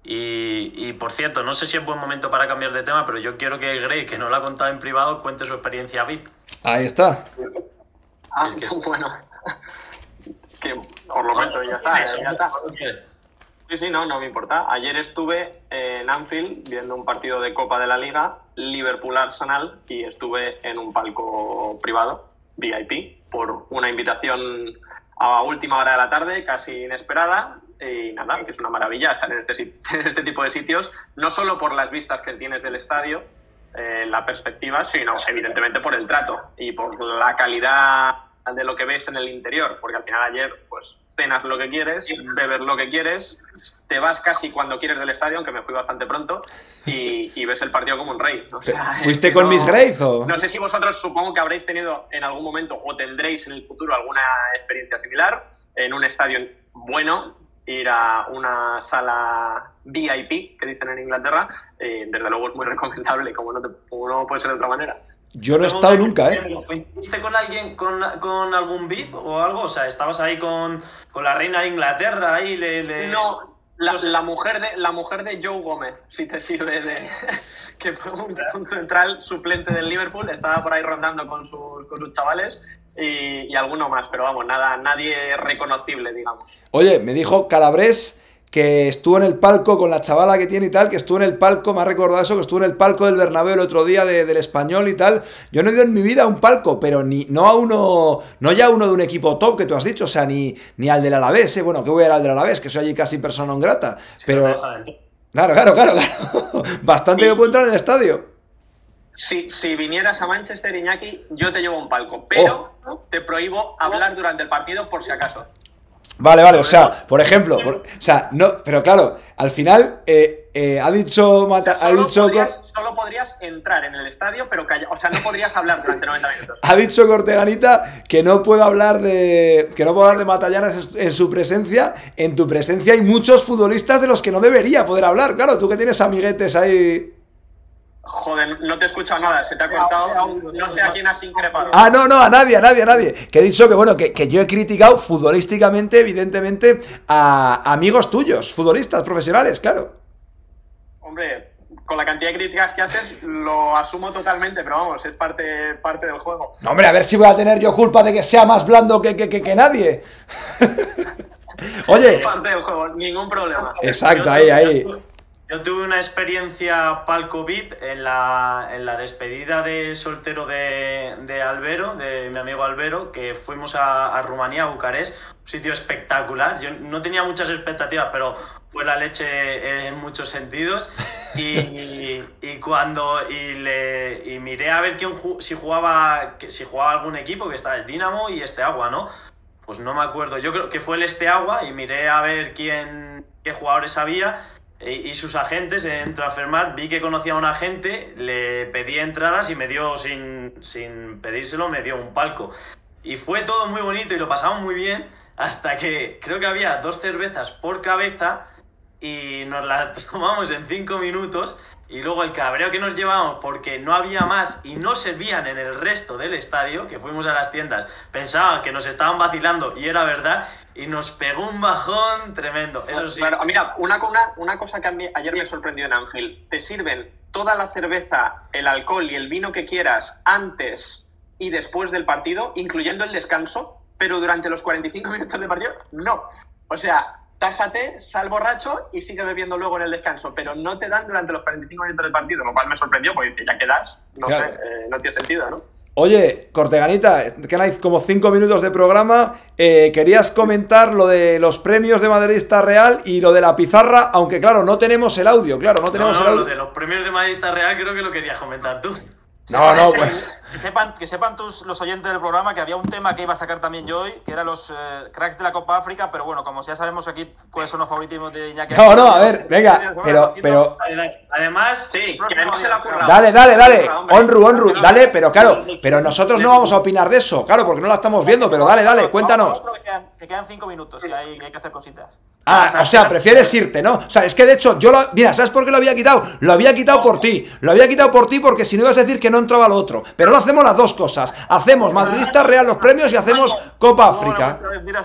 Y, y, por cierto, no sé si es buen momento para cambiar de tema, pero yo quiero que Grey, que no lo ha contado en privado, cuente su experiencia VIP. Ahí está. Ah, Es que es- bueno. que os lo y ya está, ya está. Sí, sí, no, no me importa. Ayer estuve en Anfield viendo un partido de Copa de la Liga, Liverpool-Arsenal, y estuve en un palco privado, VIP, por una invitación a última hora de la tarde, casi inesperada. Y nada, que es una maravilla estar en este, *laughs* en este tipo de sitios, no solo por las vistas que tienes del estadio, eh, la perspectiva, sino evidentemente por el trato y por la calidad de lo que ves en el interior, porque al final ayer pues cenas lo que quieres, bebes lo que quieres, te vas casi cuando quieres del estadio, aunque me fui bastante pronto, y, y ves el partido como un rey. O sea, ¿Fuiste con Miss Grace o...? No sé si vosotros supongo que habréis tenido en algún momento o tendréis en el futuro alguna experiencia similar en un estadio bueno, ir a una sala VIP, que dicen en Inglaterra, eh, desde luego es muy *laughs* recomendable, como no, te- como no puede ser de otra manera. Yo no he estado nunca, ¿eh? ¿Fuiste con alguien, con, con algún VIP o algo? O sea, ¿estabas ahí con, con la reina de Inglaterra ahí? Le, le- No, la, mujer de, la mujer de Joe Gómez, si te sirve de. *laughs* que fue un, un central suplente del Liverpool, estaba por ahí rondando con sus, con sus chavales y, y alguno más, pero vamos, nada, nadie reconocible, digamos. Oye, me dijo Calabres que estuvo en el palco con la chavala que tiene y tal, que estuvo en el palco, me ha recordado eso, que estuvo en el palco del Bernabéu el otro día de- del español y tal. Yo no he ido en mi vida a un palco, pero ni no a uno, no ya a uno de un equipo top que tú has dicho, o sea, ni, ni al del Alavés, ¿eh? bueno, que voy a ir al del Alavés, que soy allí casi persona non grata, pero claro, claro, claro, claro. *laughs* bastante que puedo entrar en el estadio. Si, si vinieras a Manchester, Iñaki, yo te llevo a un palco, pero Oh. te prohíbo hablar durante el partido por si acaso. Vale, vale, o sea, por ejemplo, por- o sea, no, pero claro, al final eh, eh, ha dicho, Mata- ha Solo dicho, podrías, solo podrías entrar en el estadio, pero calla- o sea, no podrías hablar durante 90 minutos. Ha dicho Corteganita que no puedo hablar de. que no puedo hablar de Matallanas en su presencia. En tu presencia hay muchos futbolistas de los que no debería poder hablar. Claro, tú que tienes amiguetes ahí. Joder, no te he escuchado nada, se te ha cortado. No sé a quién has increpado. Ah, no, no, a nadie, a nadie, a nadie. Que he dicho que, bueno, que, que yo he criticado futbolísticamente, evidentemente, a amigos tuyos, futbolistas profesionales, claro. Hombre, con la cantidad de críticas que haces, lo asumo totalmente, pero vamos, es parte, parte del juego. No, hombre, a ver si voy a tener yo culpa de que sea más blando que, que, que, que nadie. *laughs* Oye, Es parte del juego, ningún problema. exacto, ahí, ahí. Yo tuve una experiencia palco VIP en la, en la despedida de soltero de, de Albero, de mi amigo Albero, que fuimos a, a Rumanía, a Bucarest, un sitio espectacular. Yo no tenía muchas expectativas, pero fue la leche en muchos sentidos. *laughs* Y, y cuando y le y miré a ver quién si jugaba si jugaba algún equipo que estaba el Dinamo y este agua, ¿no? Pues no me acuerdo. Yo creo que fue el este agua y miré a ver quién qué jugadores había y sus agentes en Transfermarkt. Vi que conocía a un agente, le pedí entradas y me dio sin, sin pedírselo me dio un palco. Y fue todo muy bonito y lo pasamos muy bien hasta que creo que había dos cervezas por cabeza y nos la *laughs* tomamos en cinco minutos y luego el cabreo que nos llevamos porque no había más y no servían en el resto del estadio, que fuimos a las tiendas, pensaban que nos estaban vacilando y era verdad y nos pegó un bajón tremendo. Eso sí, Claro, mira, una, una, una cosa que a mí ayer me sorprendió en Anfield. Te sirven toda la cerveza, el alcohol y el vino que quieras antes y después del partido, incluyendo el descanso, pero durante los 45 *laughs* minutos de partido, no. O sea, tájate, sal borracho y sigue bebiendo luego en el descanso, pero no te dan durante los 45 minutos del partido, lo cual me sorprendió porque dice, ya quedas, no Claro. sé, eh, no tiene sentido, ¿no? Oye, Corteganita, que hay como cinco minutos de programa. eh, querías comentar lo de los premios de Madridista Real y lo de la pizarra, aunque claro, no tenemos el audio, claro, no no, tenemos no, el lo audio. de los premios de Madridista Real creo que lo querías comentar tú. No, no, pues, Que sepan, que sepan tus, los oyentes del programa que había un tema que iba a sacar también yo hoy, que eran los eh, cracks de la Copa África, pero bueno, como ya sabemos aquí cuáles son los favoritismos de Iñaki. No, no, a ver, venga, pero, pero, Además, Sí, que no se la ocurra. dale, dale, dale. Onru, Onru, dale, pero claro, pero nosotros no vamos a opinar de eso, claro, porque no la estamos viendo, pero dale, dale, cuéntanos. Que quedan, que quedan cinco minutos y hay, hay que hacer cositas. Ah, o sea, prefieres irte, ¿no? O sea, es que de hecho, yo lo. Mira, ¿sabes por qué lo había quitado? Lo había quitado por ti. Lo había quitado por ti porque si no ibas a decir que no entraba lo otro. Pero ahora hacemos las dos cosas. Hacemos Madridista Real los premios y hacemos Copa África.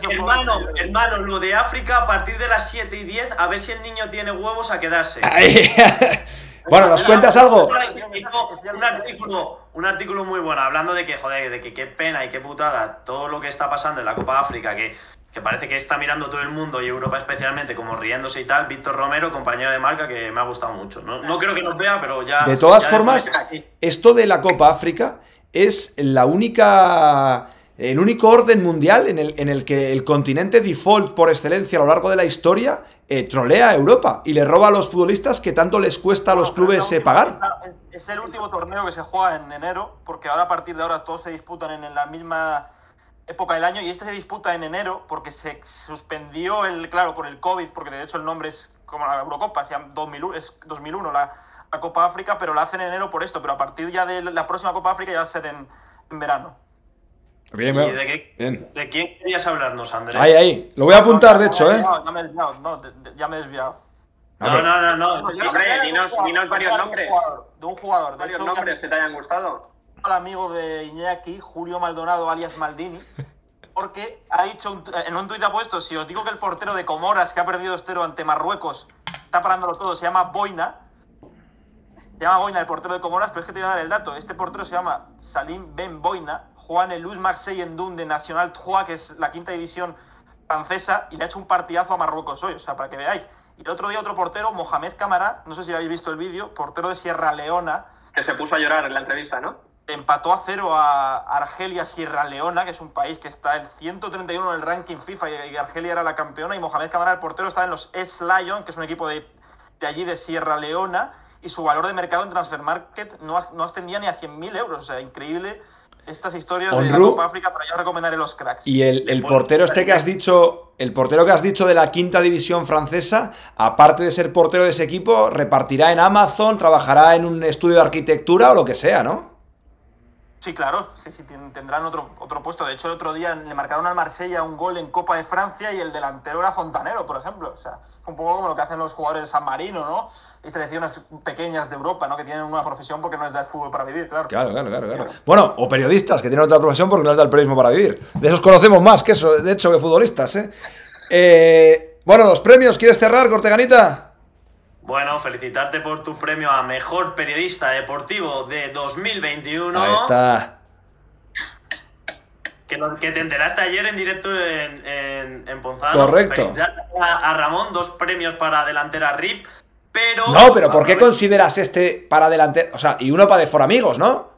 hermano, hermano, lo de África a partir de las 7 y 10, a ver si el niño tiene huevos a quedarse. *laughs* Bueno, ¿nos cuentas algo? Un artículo, un artículo muy bueno, hablando de que, joder, de que qué pena y qué putada todo lo que está pasando en la Copa África, que, que parece que está mirando todo el mundo y Europa especialmente como riéndose y tal. Víctor Romero, compañero de marca, que me ha gustado mucho. No, no creo que nos vea, pero ya. De todas ya formas, esto de la Copa África es la única. El único orden mundial en el, en el que el continente default por excelencia a lo largo de la historia eh, trolea a Europa y le roba a los futbolistas que tanto les cuesta a los clubes eh, pagar. Es el último torneo que se juega en enero, porque ahora a partir de ahora todos se disputan en, en la misma época del año y este se disputa en enero porque se suspendió el, claro, por el COVID, porque de hecho el nombre es como la Eurocopa, se llama 2001, es 2001 la, la Copa África, pero la hacen en enero por esto, pero a partir ya de la próxima Copa África ya va a ser en, en verano. Bien, ¿Y de, qué- bien. ¿De quién querías hablarnos, Andrés? Ahí, ahí. Lo voy a apuntar, de hecho, ¿eh? No, ya me he desviado, no, de- de- ya me he desviado. No, no, no, no. Sí, hombre, dinos- dinos varios nombres. De un jugador, de Varios hecho, nombres que te hayan gustado. Al amigo de Iñaki, Julio Maldonado, alias Maldini, *laughs* porque ha dicho un- en un tuit ha puesto, si os digo que el portero de Comoras, que ha perdido estero ante Marruecos, está parándolo todo, se llama Boina, se llama Boina el portero de Comoras, pero es que te voy a dar el dato, este portero se llama Salim Ben Boina, juega en el Luz Marseille en Dun de National 3, que es la quinta división francesa, y le ha hecho un partidazo a Marruecos hoy, o sea, para que veáis. Y el otro día otro portero, Mohamed Camara, no sé si habéis visto el vídeo, portero de Sierra Leona, Que se puso a llorar en la entrevista, ¿no? Empató a cero a Argelia Sierra Leona, que es un país que está en 131 en el ranking FIFA y Argelia era la campeona, y Mohamed Camara, el portero, estaba en los S Lion, que es un equipo de, de allí de Sierra Leona, y su valor de mercado en Transfer Market no, no ascendía ni a 100.000 euros. O sea, increíble estas historias de la. Copa África, pero yo recomendaré los cracks. Y el, el portero este que has dicho, el portero que has dicho de la quinta división francesa, aparte de ser portero de ese equipo, repartirá en Amazon, trabajará en un estudio de arquitectura o lo que sea, ¿no? Sí, claro, sí, sí, ten- tendrán otro, otro puesto. De hecho, el otro día le marcaron al Marsella un gol en Copa de Francia y el delantero era Fontanero, por ejemplo. O sea, un poco como lo que hacen los jugadores de San Marino, ¿no? Y selecciones pequeñas de Europa, ¿no? Que tienen una profesión porque no es del fútbol para vivir, claro. Claro, claro, claro, claro. Bueno, o periodistas que tienen otra profesión porque no les da el periodismo para vivir. De esos conocemos más que eso, de hecho, que futbolistas, ¿eh? Eh, bueno, los premios, ¿quieres cerrar, Corteganita? Bueno, felicitarte por tu premio a Mejor Periodista Deportivo de 2021. Ahí está. Que, lo- que te enteraste ayer en directo en, en, en Ponzano. Correcto. A, a Ramón, dos premios para delantera RIP, pero... No, pero ¿por qué consideras este para adelante? O sea, y uno para de for amigos, ¿no?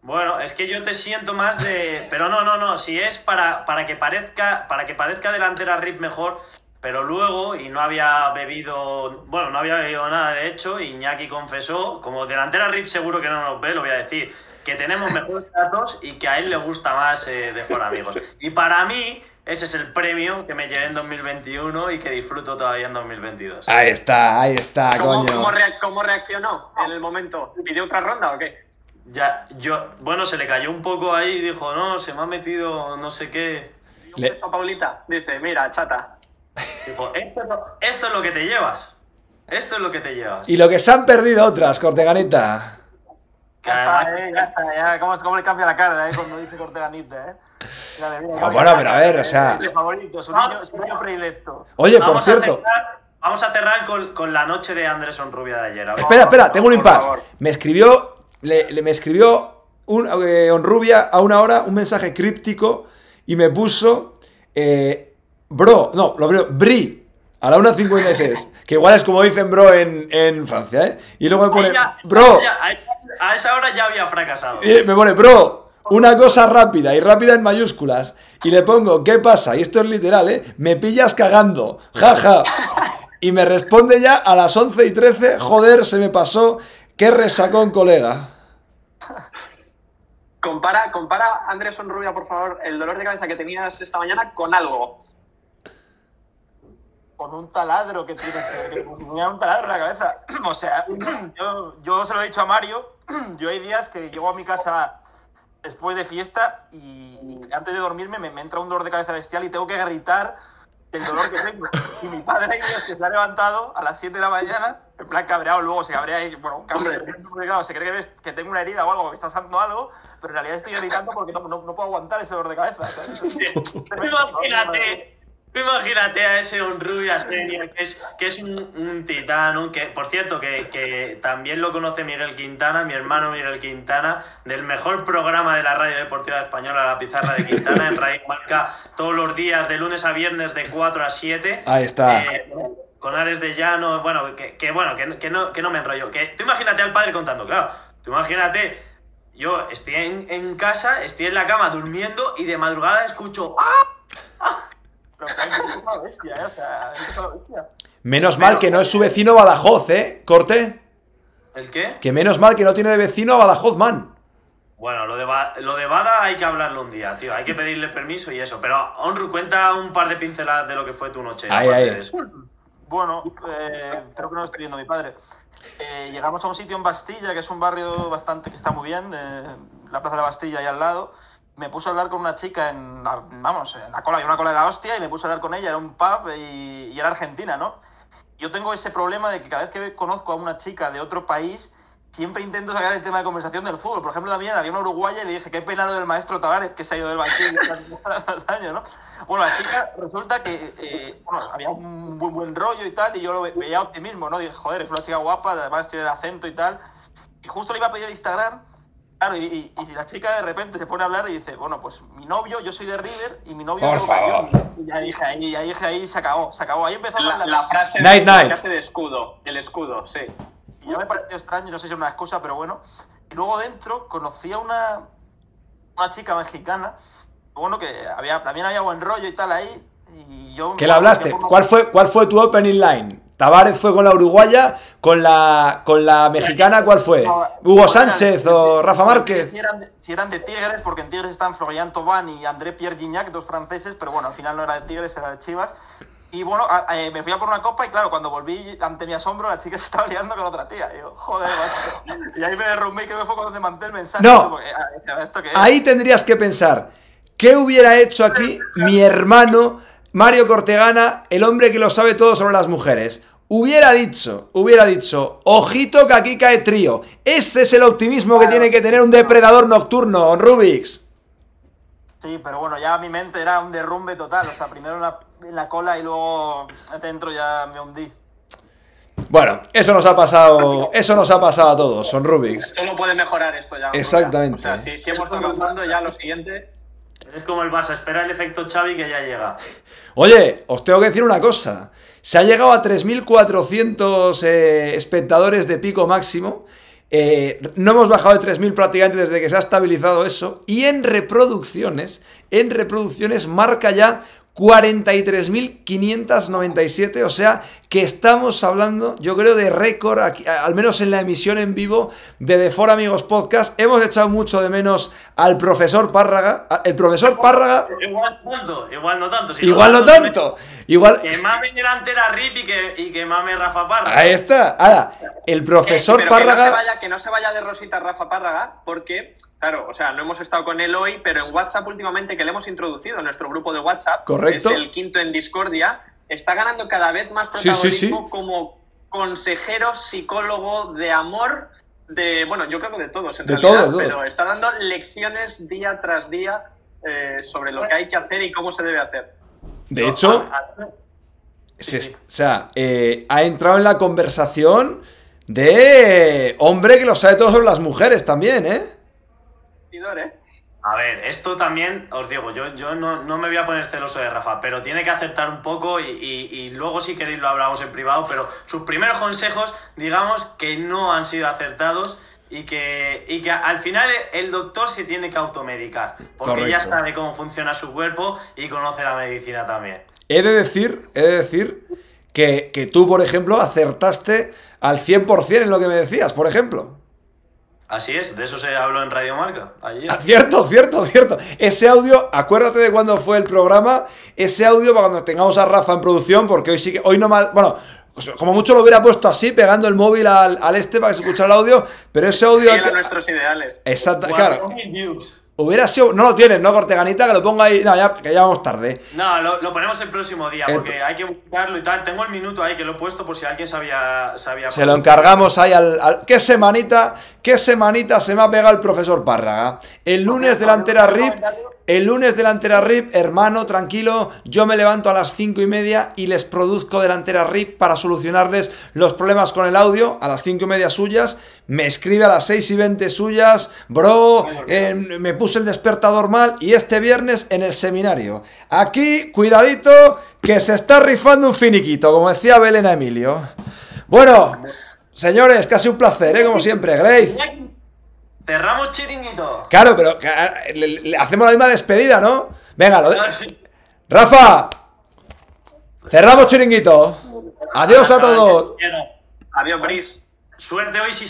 Bueno, es que yo te siento más de... Pero no, no, no, si es para, para, que, parezca, para que parezca delantera RIP mejor, pero luego, y no había bebido... Bueno, no había bebido nada, de hecho, Iñaki confesó, como delantera RIP seguro que no nos ve, lo voy a decir, que tenemos mejores *laughs* datos y que a él le gusta más eh, de for amigos. Y para mí... Ese es el premio que me llevé en 2021 y que disfruto todavía en 2022. Ahí está, ahí está, ¿Cómo, coño. cómo rea- cómo reaccionó en el momento? ¿Pidió otra ronda o qué? Ya, yo, bueno, se le cayó un poco ahí y dijo, no, se me ha metido no sé qué. ¿Pidió un Le- beso a Paulita? Dice, mira, chata. Esto, es lo- esto es lo que te llevas. Esto es lo que te llevas. Y lo que se han perdido otras, Corteganita. Ya está, eh, ya está, ya. ¿Cómo, cómo le cambia la cara, eh? Cuando dice Corteganita, eh. Mira, mira, Ah, bueno, pero a ver, o eh, sea- Su favorito, su niño, su niño predilecto. Oye, por vamos cierto. A cerrar, vamos a cerrar con, con la noche de Anderson Rubia de ayer. Espera, espera, tengo un impasse. Me escribió, le, le- me escribió un, eh, Onrubia a una hora un mensaje críptico y me puso, eh, bro, no, lo primero, Bri, a la 1.56, que igual es como dicen bro en, en Francia, ¿eh? Y luego me pone, ya- bro, ya- a- a esa hora ya había fracasado. y me pone, bro, una cosa rápida y rápida en mayúsculas. Y le pongo, ¿qué pasa? Y esto es literal, ¿eh? Me pillas cagando, jaja. Y me responde ya a las 11 y 13, joder, se me pasó, qué resacón, colega. Compara, compara, Andrés Sonrubia, por favor, el dolor de cabeza que tenías esta mañana con algo. Con un taladro que tienes, que tenía un taladro en la cabeza. *clears throat* O sea, *clears throat* yo, yo se lo he dicho a Mario, *clears throat* yo hay días que llego a mi casa después de fiesta y antes de dormirme me, me entra un dolor de cabeza bestial y tengo que gritar el dolor que tengo. Y mi padre *laughs* hay días que se ha levantado a las 7 de la mañana, en plan cabreado, luego se cabrea y, bueno, claro, se cree que, ves que tengo una herida o algo, que está pasando algo, pero en realidad estoy gritando porque no, no, no puedo aguantar ese dolor de cabeza. *laughs* Imagínate, imagínate a ese Honrubia Senior, que es, que es un, un titán, un- que por cierto, que, que también lo conoce Miguel Quintana, mi hermano Miguel Quintana, del mejor programa de la radio deportiva española, La Pizarra de Quintana, en Radio Marca, todos los días, de lunes a viernes, de 4 a 7. Ahí está. Eh, con Ares de Llano, bueno, que, que bueno, que, no, que no me enrollo. Que, tú imagínate al padre contando, claro, tú imagínate, yo estoy en, en casa, estoy en la cama durmiendo y de madrugada escucho ¡Ah! Pero que es una bestia, ¿eh? O sea, es una bestia. Menos mal que no es su vecino Badajoz, ¿eh? Corte. ¿El qué? Que menos mal que no tiene de vecino a Badajoz, man. Bueno, lo de, Ba- lo de Bada hay que hablarlo un día, tío. Hay que pedirle permiso y eso. Pero, Onru, cuenta un par de pinceladas de lo que fue tu noche. Ahí, ahí. de eso. Bueno, eh, creo que no lo estoy viendo mi padre. Eh, llegamos a un sitio en Bastilla, que es un barrio bastante que está muy bien, eh, la Plaza de la Bastilla ahí al lado. Me puse a hablar con una chica en, la- vamos, en la cola, había una cola de la hostia y me puse a hablar con ella, era un pub y, y era argentina, ¿no? Yo tengo ese problema de que cada vez que conozco a una chica de otro país, siempre intento sacar el tema de conversación del fútbol. Por ejemplo, también había una uruguaya y le dije, qué pena lo del maestro Tavares, que se ha ido del banquillo hace unos años, ¿no? Bueno, la chica resulta que eh, bueno, había un buen, buen rollo y tal, y yo lo ve- veía optimismo, ¿no? Dije, joder, es una chica guapa, además tiene el acento y tal. Y justo le iba a pedir el Instagram, claro, y, y- y la chica de repente se pone a hablar y dice, bueno, pues mi novio, yo soy de River, y mi novio Por es uruguayo". favor. Y ya dije, ahí, ya dije, ahí se acabó, se acabó. Ahí empezó La, la, la frase Night, de, night. que hace de escudo, el escudo, sí. Y ya me pareció extraño, no sé si es una excusa, pero bueno. Y luego dentro conocí a una, una chica mexicana, bueno, que había, también había buen rollo y tal ahí. Y yo, ¿Qué le hablaste? ¿Cuál fue, ¿Cuál fue tu opening line? Tavares fue con la uruguaya, con la, con la mexicana, ¿cuál fue? ¿Hugo Sánchez o Rafa Márquez? Si eran, de, si eran de Tigres, porque en Tigres están Florian Thauvin y André Pierre Gignac, dos franceses, pero bueno, al final no era de Tigres, era de Chivas. Y bueno, eh, me fui a por una copa y claro, cuando volví ante mi asombro, la chica se estaba liando con otra tía. Y yo, joder, macho. Y ahí me derrumbé y que me fue cuando te mandé el mensaje. No. porque, ah, ¿esto qué es? Ahí tendrías que pensar, ¿qué hubiera hecho aquí mi hermano Mario Cortegana, el hombre que lo sabe todo sobre las mujeres? Hubiera dicho, hubiera dicho, ojito que aquí cae trío. Ese es el optimismo que tiene que tener un depredador nocturno, Rubix. Sí, pero bueno, ya mi mente era un derrumbe total. O sea, primero en la, en la cola y luego dentro ya me hundí. Bueno, eso nos ha pasado, eso nos ha pasado a todos, son Rubix. Solo puede mejorar esto ya. Exactamente. O sea, si, si hemos tocado ya lo siguiente. Es como el Barça, espera el efecto Xavi que ya llega. Oye, os tengo que decir una cosa. Se ha llegado a 3.400 eh, espectadores de pico máximo. Eh, no hemos bajado de 3.000 prácticamente desde que se ha estabilizado eso. Y en reproducciones, en reproducciones marca ya 43.597. O sea que estamos hablando, yo creo, de récord, aquí, al menos en la emisión en vivo de The For Amigos Podcast. Hemos echado mucho de menos al profesor Párraga. El profesor Párraga, Igual no tanto, igual no tanto. Si igual no tanto. Igual. Que mame delantera Rip y que, y que mame Rafa Parra. Ahí está. Ahora, el profesor Eh, pero Que no, se Párraga. vaya, que no se vaya de Rosita Rafa Párraga, porque, claro, o sea, no hemos estado con él hoy, pero en WhatsApp últimamente que le hemos introducido en nuestro grupo de WhatsApp, Correcto. es el quinto en Discordia, está ganando cada vez más Sí, sí, protagonismo sí. como consejero, psicólogo de amor, de, bueno, yo creo que de todos en De realidad, todos, todos. pero está dando lecciones día tras día eh, sobre lo que hay que hacer y cómo se debe hacer. De No, hecho, a- a- se- o sea, eh, ha entrado en la conversación de hombre que lo sabe todo sobre las mujeres también, ¿eh? A ver, esto también, os digo, yo, yo no, no me voy a poner celoso de Rafa, pero tiene que acertar un poco y, y- y luego si queréis lo hablamos en privado, pero sus primeros consejos, digamos que no han sido acertados y que, y que al final el doctor se tiene que automedicar, porque ya sabe cómo funciona su cuerpo y conoce la medicina también. He de decir, he de decir que, que tú, por ejemplo, acertaste al 100% en lo que me decías, por ejemplo. Así es, de eso se habló en Radio Marca ayer. Ah, Cierto, cierto, cierto. Ese audio, acuérdate de cuándo fue el programa, ese audio para cuando tengamos a Rafa en producción, porque hoy sí que, hoy no más, bueno, pues, como mucho lo hubiera puesto así, pegando el móvil al, al este para que se escuchara el audio, pero ese audio... A nuestros ideales. Exacto, claro. 4.000 views. Hubiera sido. No lo tienes, ¿no, Corteganita? Que lo ponga ahí. No, ya, que ya vamos tarde. No, lo, lo ponemos el próximo día El porque hay que buscarlo y tal. Tengo el minuto ahí que lo he puesto por si alguien sabía. sabía Se lo encargamos ahí al, al- ¿Qué semanita? ¿Qué semanita se me ha pegado el profesor Párraga? El lunes delantera RIP. El lunes delantera RIP, hermano, tranquilo. Yo me levanto a las cinco y media y les produzco delantera RIP para solucionarles los problemas con el audio. A las cinco y media suyas. Me escribe a las 6 y 20 suyas. Bro, eh, me puse el despertador mal. Y este viernes en el seminario. Aquí, cuidadito, que se está rifando un finiquito, como decía Belén a Emilio. Bueno, señores, casi un placer, ¿eh? Como *laughs* siempre, Grace. Cerramos chiringuito. Claro, pero le- le hacemos la misma despedida, ¿no? Venga, lo de- Ah, sí. Rafa, cerramos chiringuito. Adiós a todos. Adiós, Bris. Suerte hoy si